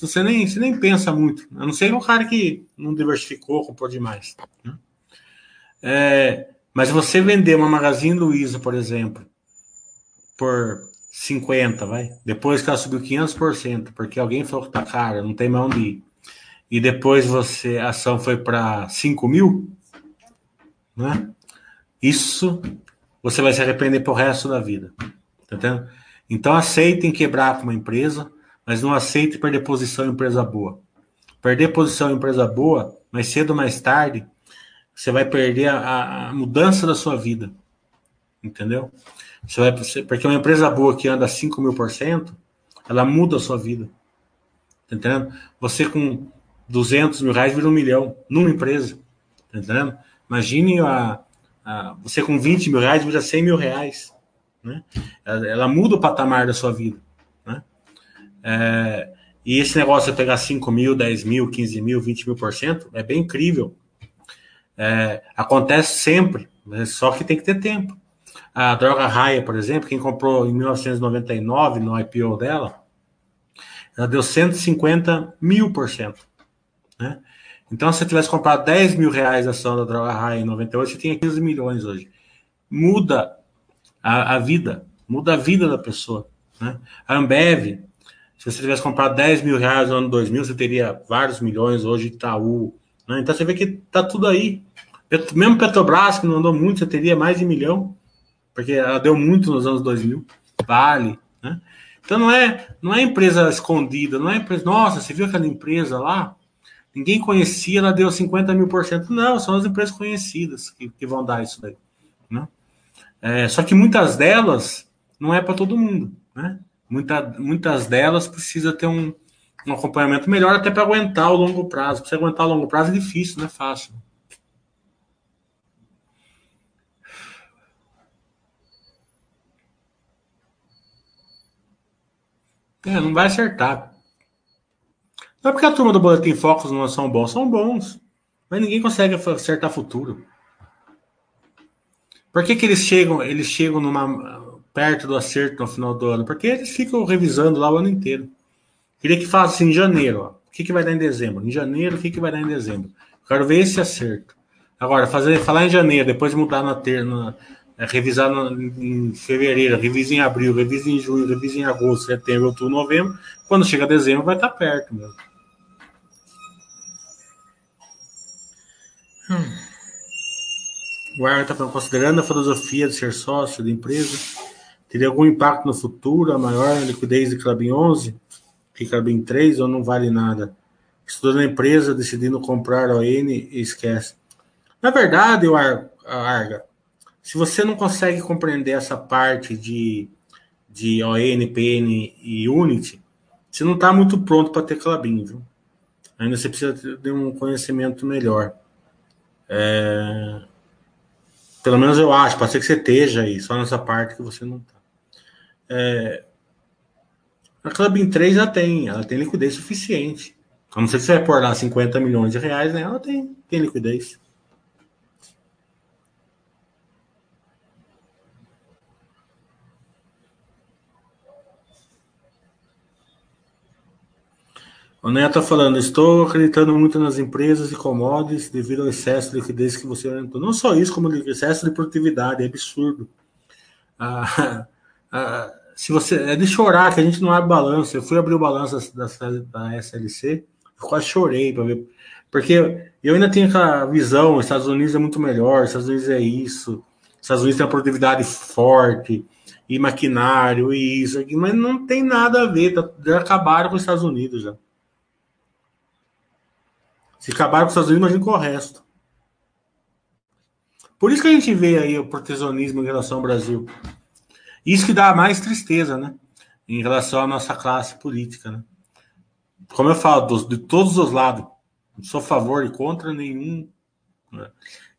você, nem, você nem pensa muito. A não ser um cara que não diversificou, comprou demais. Né? É, Mas você vender uma Magazine Luiza, por exemplo, por 50, vai. Depois que ela subiu 500%, porque alguém falou que tá cara, não tem mais onde ir. E depois você, a ação foi para 5 mil, né? Isso você vai se arrepender pro resto da vida. Tá entendendo? Então aceitem quebrar com uma empresa, mas não aceitem perder posição em empresa boa. Perder posição em empresa boa, mais cedo ou mais tarde, você vai perder a, a mudança da sua vida. Entendeu? Você vai, porque uma empresa boa que anda 5 mil por cento, ela muda a sua vida. Tá entendendo? Você com 200 mil reais vira um milhão numa empresa. Tá entendendo? Imagine a, a, você com 20 mil reais vira 100 mil reais. Né? Ela, ela muda o patamar da sua vida. Né? É, e esse negócio de pegar 5 mil, 10 mil, 15 mil, 20 mil por cento é bem incrível. É, acontece sempre, só que tem que ter tempo. A droga Raia, por exemplo, quem comprou em 1999 no IPO dela, ela deu 150 mil por cento. Né? Então, se você tivesse comprado 10 mil reais a ação da droga Raia em 98, você tinha 15 milhões hoje. Muda a, a vida, muda a vida da pessoa. Né? A Ambev, se você tivesse comprado 10 mil reais no ano 2000, você teria vários milhões hoje, Itaú. Né? Então, você vê que tá tudo aí. Mesmo Petrobras, que não andou muito, você teria mais de milhão porque ela deu muito nos anos 2000, vale, né? Então não é, não é empresa escondida, não é empresa, nossa, você viu aquela empresa lá? Ninguém conhecia, ela deu 50 mil por cento. Não, são as empresas conhecidas que, que vão dar isso daí. Né? É, só que muitas delas não é para todo mundo. Né? Muita, muitas delas precisa ter um, um acompanhamento melhor até para aguentar o longo prazo. Para você aguentar o longo prazo é difícil, não é fácil. É, não vai acertar. Não é porque a turma do Boletim Focus não são bons, são bons. Mas ninguém consegue acertar futuro. Por que, que eles chegam, eles chegam numa, perto do acerto no final do ano? Porque eles ficam revisando lá o ano inteiro. Queria que faça em janeiro, ó. O que, que vai dar em dezembro? Em janeiro, o que, que vai dar em dezembro? Quero ver esse acerto. Agora, fazer, falar em janeiro, depois mudar na, ter, na, é, revisar no, em fevereiro, revisa em abril, revisa em junho, revisa em agosto, setembro, outubro, novembro. Quando chega dezembro, vai estar perto mesmo. Hum. O Arthur está considerando a filosofia de ser sócio da empresa, teria algum impacto no futuro, a maior liquidez de Clabin 11, que Clabin 3, ou não vale nada? Estudando a empresa, decidindo comprar a ON e esquece. Na verdade, o Arga, se você não consegue compreender essa parte de, de ON, PN e Unity, você não está muito pronto para ter Clabin, viu? Ainda você precisa de um conhecimento melhor. É... Pelo menos eu acho, pode ser que você esteja aí, só nessa parte que você não está. É... A Clubin 3 já tem, ela tem liquidez suficiente. A não ser que você vai pôr lá 50 milhões de reais, né? Ela tem, tem liquidez. O Neto está falando, estou acreditando muito nas empresas e commodities devido ao excesso de liquidez que você orientou. Não só isso, como excesso de produtividade, é absurdo. Ah, ah, se você é de chorar que a gente não abre balanço. Eu fui abrir o balanço da, da SLC, quase chorei para ver, porque eu ainda tenho aquela visão: os Estados Unidos é muito melhor, os Estados Unidos é isso, os Estados Unidos tem uma produtividade forte e maquinário e isso, aqui, mas não tem nada a ver. Tá, já acabaram com os Estados Unidos já. Se acabaram com os Estados Unidos, imagina com o resto. Por isso que a gente vê aí o protecionismo em relação ao Brasil. Isso que dá mais tristeza, né? Em relação à nossa classe política, né? Como eu falo, dos, de todos os lados. Não sou a favor e contra nenhum. Né?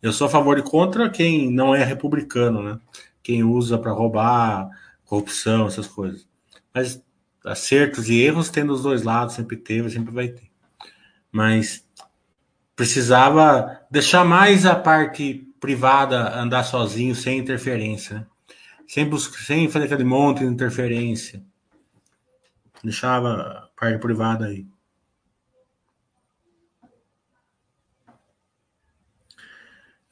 Eu sou a favor e contra quem não é republicano, né? Quem usa para roubar, corrupção, essas coisas. Mas acertos e erros tem dos dois lados, sempre teve, sempre vai ter. Mas precisava deixar mais a parte privada andar sozinho sem interferência, né? Sem, buscar, sem fazer aquele monte de interferência. Deixava a parte privada aí.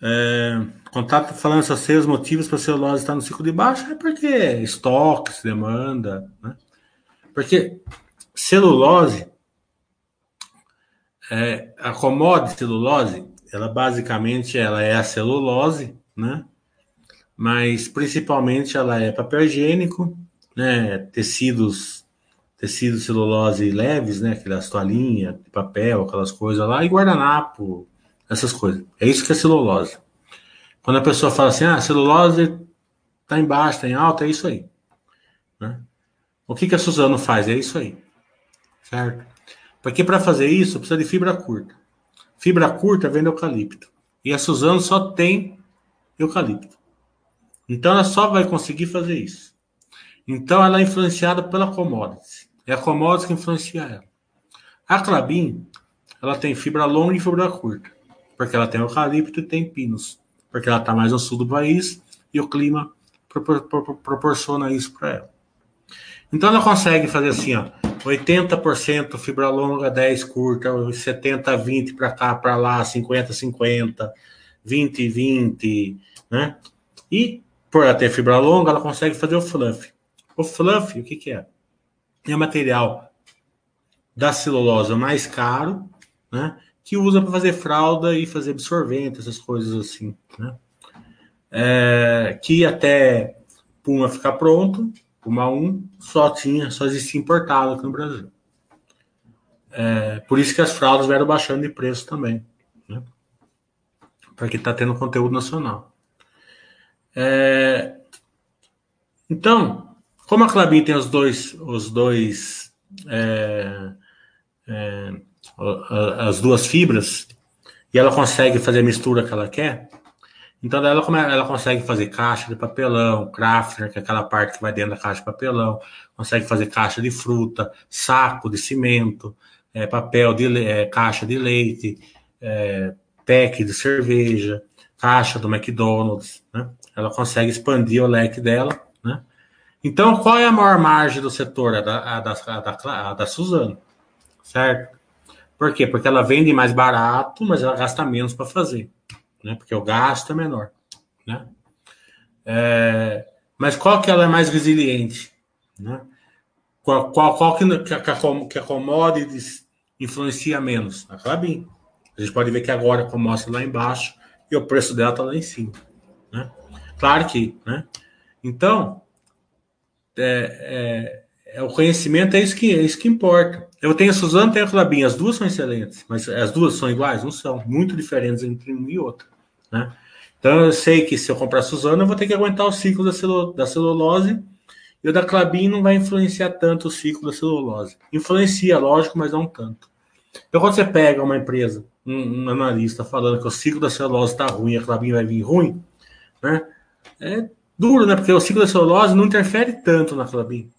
É, contato falando sobre os motivos para a celulose estar no ciclo de baixo é porque estoque, demanda, né? Porque celulose, é, a commodity celulose, ela basicamente ela é a celulose, né? Mas principalmente ela é papel higiênico, né? Tecidos, tecidos celulose leves, né? Aquelas toalhinhas de papel, aquelas coisas lá, e guardanapo, essas coisas. É isso que é celulose. Quando a pessoa fala assim, ah, celulose tá embaixo, tá em alta, é isso aí. Né? O que, que a Suzano faz? É isso aí. Certo? Porque para fazer isso, precisa de fibra curta. Fibra curta vem do eucalipto. E a Suzano só tem eucalipto. Então ela só vai conseguir fazer isso. Então ela é influenciada pela commodities. É a commodities que influencia ela. A Clabin, ela tem fibra longa e fibra curta. Porque ela tem eucalipto e tem pinos. Porque ela está mais no sul do país e o clima proporciona isso para ela. Então ela consegue fazer assim, ó, 80% fibra longa, 10 curta, 70 20 para cá, para lá, 50 50, 20 20, né? E por ela ter fibra longa, ela consegue fazer o fluff. O fluff, o que que é? É material da celulose mais caro, né? Que usa para fazer fralda e fazer absorvente, essas coisas assim, né? É, que até Puma ficar pronto, Puma 1 só tinha, só existia importado aqui no Brasil. É, por isso que as fraldas vieram baixando de preço também, né? Porque está tendo conteúdo nacional. É, então, como a Clabin tem os dois, os dois, é, é as duas fibras e ela consegue fazer a mistura que ela quer, então, ela, ela consegue fazer caixa de papelão, crafter, que é aquela parte que vai dentro da caixa de papelão, consegue fazer caixa de fruta, saco de cimento, é, papel de é, caixa de leite, é, pack de cerveja, caixa do McDonald's, né? Ela consegue expandir o leque dela, né? Então, qual é a maior margem do setor? A da, a da, a da, a da Suzano, certo? Por quê? Porque ela vende mais barato, mas ela gasta menos para fazer né? Porque o gasto é menor, né? É, mas qual que ela é mais resiliente, né? Qual, qual, qual que, que, que a commodities influencia menos? A Clabin. A gente pode ver que agora mostra lá embaixo e o preço dela está lá em cima, né? Claro que, né? Então, é, é, é, o conhecimento é isso que é isso que importa. Eu tenho a Suzano e tenho a Clabin, as duas são excelentes, mas as duas são iguais? Não são, muito diferentes entre uma e outra. Né? Então eu sei que se eu comprar Suzano, eu vou ter que aguentar o ciclo da, celu da celulose e o da Clabin não vai influenciar tanto o ciclo da celulose. Influencia, lógico, mas não tanto. Então quando você pega uma empresa, um, um analista falando que o ciclo da celulose está ruim a Clabin vai vir ruim, né? É duro, né? Porque o ciclo da celulose não interfere tanto na Clabin.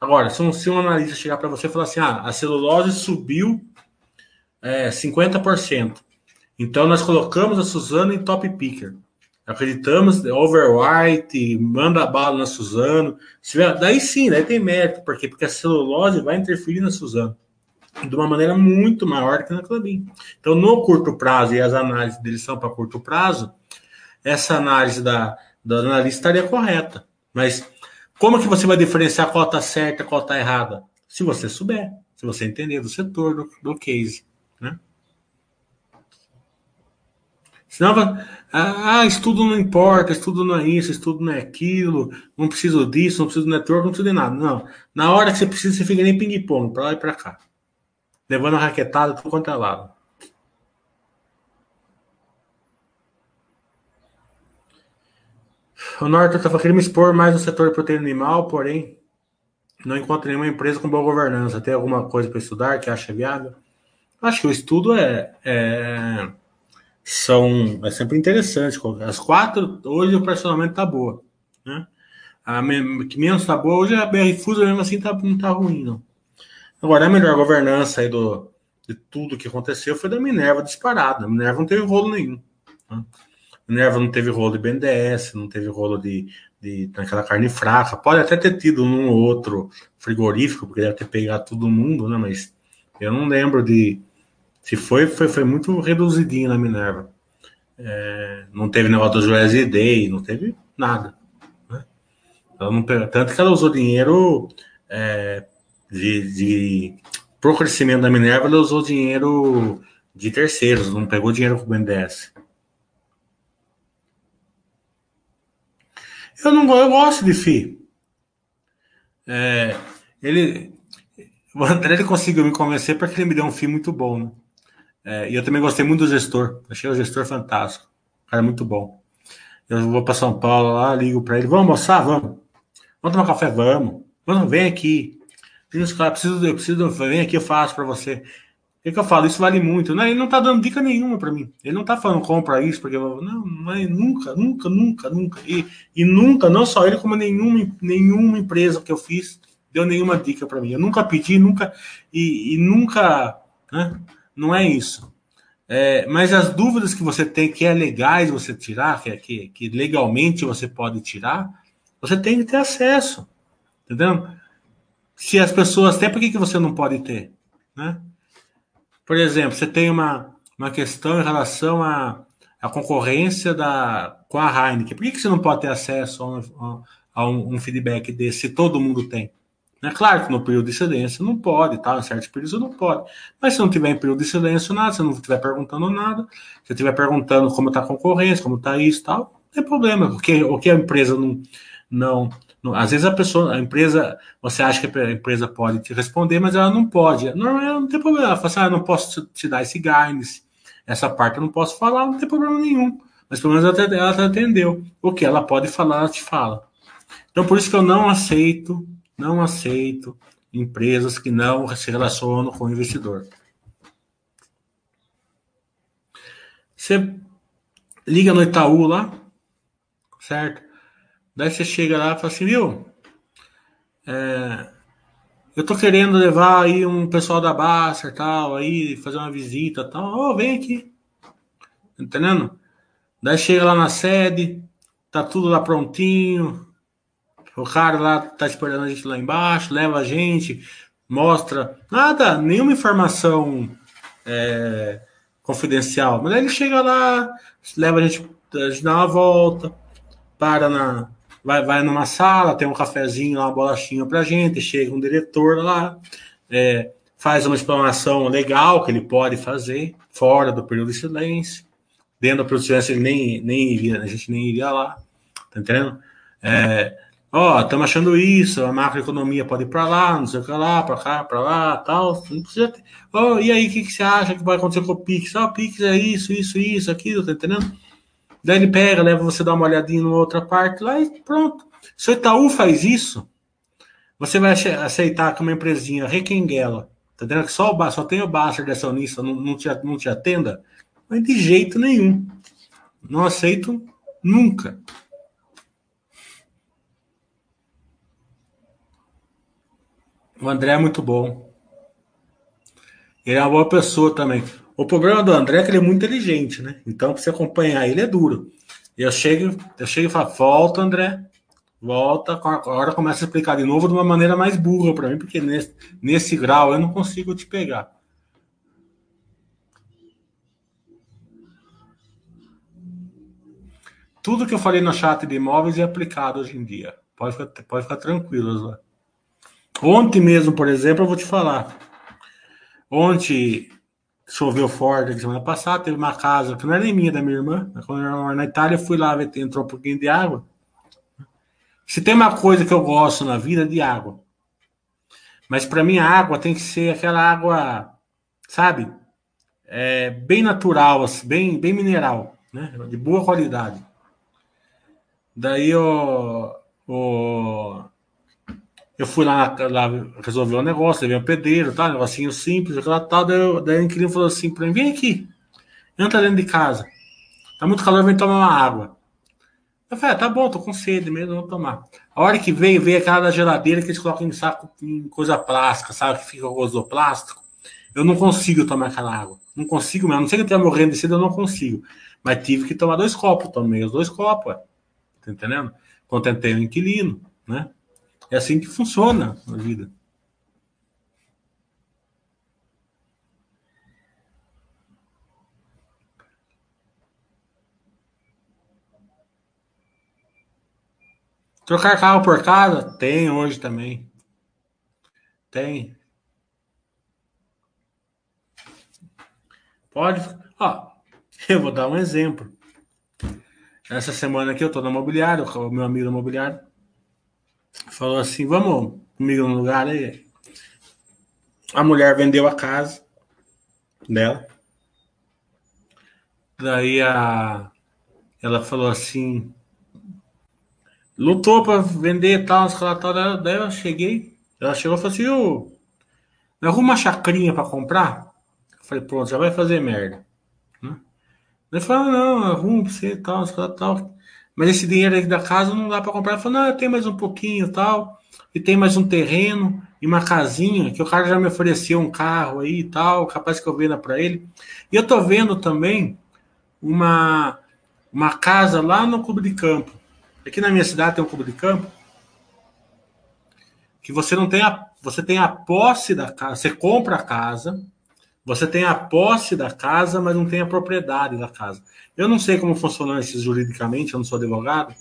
Agora, se um, se um analista chegar para você e falar assim, ah, a celulose subiu é, 50%. Então nós colocamos a Suzano em top picker. Acreditamos, overwhite, manda a bala na Suzano. Daí sim, daí tem mérito, porque, porque a celulose vai interferir na Suzano de uma maneira muito maior que na Clabin. Então, no curto prazo, e as análises deles são para curto prazo, essa análise da, da analista estaria correta. Mas como que você vai diferenciar qual está certa qual está errada? Se você souber, se você entender do setor, do, do case. Né? Senão, ah, estudo não importa, estudo não é isso, estudo não é aquilo, não preciso disso, não preciso do network, não preciso de nada. Não. Na hora que você precisa, você fica nem ping-pong, para lá e para cá. Levando a raquetada tudo quanto é lado. O Norton estava querendo expor mais no setor de proteína animal, porém não encontro nenhuma empresa com boa governança. Tem alguma coisa para estudar que acha viável? Acho que o estudo é, é são é sempre interessante. As quatro, hoje o personamento tá boa. Né? A que menos tá boa, hoje a BR Fusa mesmo assim tá, não tá ruim, não. Agora, a melhor governança aí do, de tudo que aconteceu foi da Minerva disparada. A Minerva não teve rolo nenhum. Né? Minerva não teve rolo de BNDES, não teve rolo de, de naquela carne fraca. Pode até ter tido um ou outro frigorífico, porque deve ter pegado todo mundo, né? Mas eu não lembro de, se foi, foi, foi muito reduzidinho na Minerva. É, não teve negócio do USD, não teve nada. Né? Não, tanto que ela usou dinheiro é, de, de pro crescimento da Minerva, ela usou dinheiro de terceiros, não pegou dinheiro com o BNDES. Eu não eu gosto de FI. É, ele, o André ele conseguiu me convencer porque ele me deu um FI muito bom. Né? É, e eu também gostei muito do gestor. Achei o gestor fantástico. Cara, muito bom. Eu vou para São Paulo lá, ligo para ele. Vamos almoçar? Vamos. Vamos tomar café? Vamos. Vamos, vem aqui. Eu preciso, eu preciso, vem aqui, eu faço para você que, que eu falo? Isso vale muito. Né? Ele não tá dando dica nenhuma para mim. Ele não tá falando compra isso, porque eu, não, mas nunca, nunca, nunca, nunca. E, e nunca, não só ele, como nenhuma, nenhuma empresa que eu fiz deu nenhuma dica para mim. Eu nunca pedi, nunca, e, e nunca, né? Não é isso. É, mas as dúvidas que você tem, que é legais você tirar, que, é, que, que legalmente você pode tirar, você tem que ter acesso. Entendeu? Se as pessoas têm, por que, que você não pode ter? Né? Por exemplo, você tem uma, uma questão em relação à, à concorrência da, com a Heineken. Por que, que você não pode ter acesso a um, a um, um feedback desse se todo mundo tem? É claro que no período de silêncio não pode, tá? Em certos períodos não pode. Mas se não tiver em período de silêncio nada, se não estiver perguntando nada, se estiver perguntando como está a concorrência, como está isso tal, não tem problema. Porque o que a empresa não, não, às vezes a pessoa, a empresa, você acha que a empresa pode te responder, mas ela não pode. Ela não tem problema. Ela fala assim, ah, não posso te dar esse guidance, essa parte eu não posso falar, não tem problema nenhum. Mas pelo menos ela, ela te atendeu. O que ela pode falar, ela te fala. Então por isso que eu não aceito, não aceito empresas que não se relacionam com o investidor. Você liga no Itaú lá, certo? Daí você chega lá e fala assim, viu? É, eu tô querendo levar aí um pessoal da Baster tal, aí, fazer uma visita tal. Ó, oh, vem aqui. Entendendo? Daí chega lá na sede, tá tudo lá prontinho. O cara lá tá esperando a gente lá embaixo, leva a gente, mostra. Nada, nenhuma informação é, confidencial. Mas aí ele chega lá, leva a gente, a gente dá uma volta, para na, vai, vai numa sala, tem um cafezinho, uma bolachinha pra gente, chega um diretor lá, é, faz uma explanação legal que ele pode fazer, fora do período de silêncio. Dentro do período de silêncio ele nem, nem iria, a gente nem iria lá, tá entendendo? É, ó, estamos achando isso, a macroeconomia pode ir para lá, não sei o que lá, para cá, para lá, tal. Não precisa ter. Oh, e aí, o que, que você acha que vai acontecer com o Pix? O Pix é isso, isso, isso, aquilo, tá entendendo? Daí ele pega, leva você dar uma olhadinha numa outra parte lá e pronto. Se o Itaú faz isso, você vai aceitar que uma empresinha requenguela, tá entendendo? Que só, o, só tem o Baster dessa unista, não, não, te, não te atenda? Mas de jeito nenhum. Não aceito nunca. O André é muito bom. Ele é uma boa pessoa também. O problema do André é que ele é muito inteligente, né? Então, para você acompanhar ele é duro. Eu chego, eu chego e falo, volta, André, volta. Agora começa a explicar de novo de uma maneira mais burra para mim, porque nesse, nesse grau eu não consigo te pegar. Tudo que eu falei no chat de imóveis é aplicado hoje em dia. Pode ficar, pode ficar tranquilo, lá. Ontem mesmo, por exemplo, eu vou te falar. Ontem choveu forte na semana passada, teve uma casa que não era nem minha, da minha irmã. Quando eu era na Itália, fui lá entrou um pouquinho de água. Se tem uma coisa que eu gosto na vida, é de água. Mas para mim a água tem que ser aquela água, sabe? É, bem natural, assim, bem, bem mineral, né? De boa qualidade. Daí o, o eu fui lá, lá resolver um negócio, levei um pedreiro, tá? Um negocinho simples, aquela tal. Daí, daí o inquilino falou assim pra mim: vem aqui, entra dentro de casa. Tá muito calor, vem tomar uma água. Eu falei: ah, tá bom, tô com sede mesmo, vou tomar. A hora que veio, veio aquela da geladeira que eles colocam em saco, em coisa plástica, sabe? Que fica com plástico. Eu não consigo tomar aquela água. Não consigo mesmo. Não sei que eu tenha morrendo de sede, eu não consigo. Mas tive que tomar dois copos. Tomei os dois copos, ué. Tá entendendo? Contentei o inquilino, né? É assim que funciona a vida. Trocar carro por casa? Tem hoje também. Tem. Pode. Ó, eu vou dar um exemplo. Essa semana aqui eu tô na mobiliária, o meu amigo imobiliário falou assim: vamos comigo no lugar aí. A mulher vendeu a casa dela. Daí a, ela falou assim: lutou para vender tal, tal, Daí eu cheguei, ela chegou e falou assim: me arruma uma chacrinha para comprar? Eu falei: pronto, já vai fazer merda. Ele falou: não, arruma pra você tal, tal, tal. Mas esse dinheiro aí da casa não dá para comprar. Ele falou: não, tem mais um pouquinho tal, e tem mais um terreno e uma casinha que o cara já me ofereceu um carro aí e tal, capaz que eu venda para ele. E eu tô vendo também uma, uma casa lá no Clube de Campo. Aqui na minha cidade tem um Clube de Campo que você não tem a, você tem a posse da casa, você compra a casa, você tem a posse da casa, mas não tem a propriedade da casa. Eu não sei como funciona isso juridicamente, eu não sou advogado,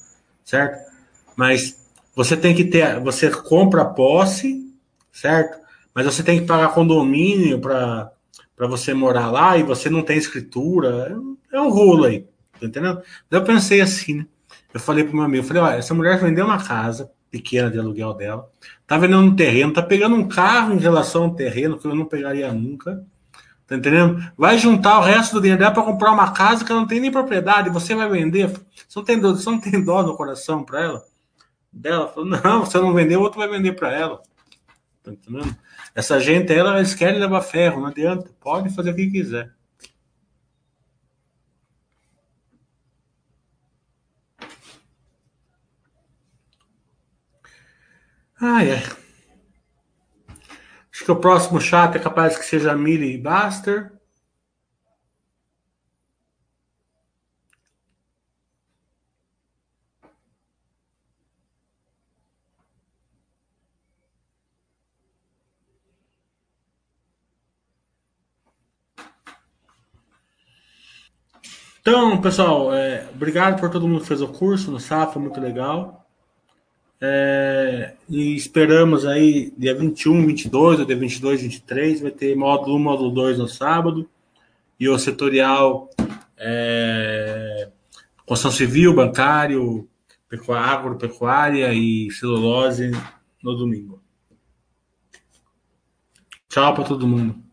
certo? Mas você tem que ter, você compra a posse, certo? Mas você tem que pagar condomínio para para você morar lá e você não tem escritura. É um rolo aí, tá entendendo? Eu pensei assim, né? Eu falei pro meu amigo, falei, olha, essa mulher vendeu uma casa pequena de aluguel dela, tá vendendo um terreno, tá pegando um carro em relação ao terreno que eu não pegaria nunca. Tá entendendo? Vai juntar o resto do dinheiro dela para comprar uma casa que ela não tem nem propriedade, você vai vender. Você não tem dó, você não tem dó no coração para ela? Dela falou: "Não, você não vendeu, outro vai vender para ela". Tá entendendo? Essa gente, ela, eles querem levar ferro, não adianta. Pode fazer o que quiser. Ah, é. Acho que o próximo chat é capaz que seja Millie e Buster. Então, pessoal, é, obrigado por todo mundo que fez o curso no SAF, muito legal. É, e esperamos aí dia 21, 22, ou dia 22, 23, vai ter módulo 1, módulo 2 no sábado, e o setorial é, construção civil, bancário, agropecuária e celulose no domingo. Tchau para todo mundo.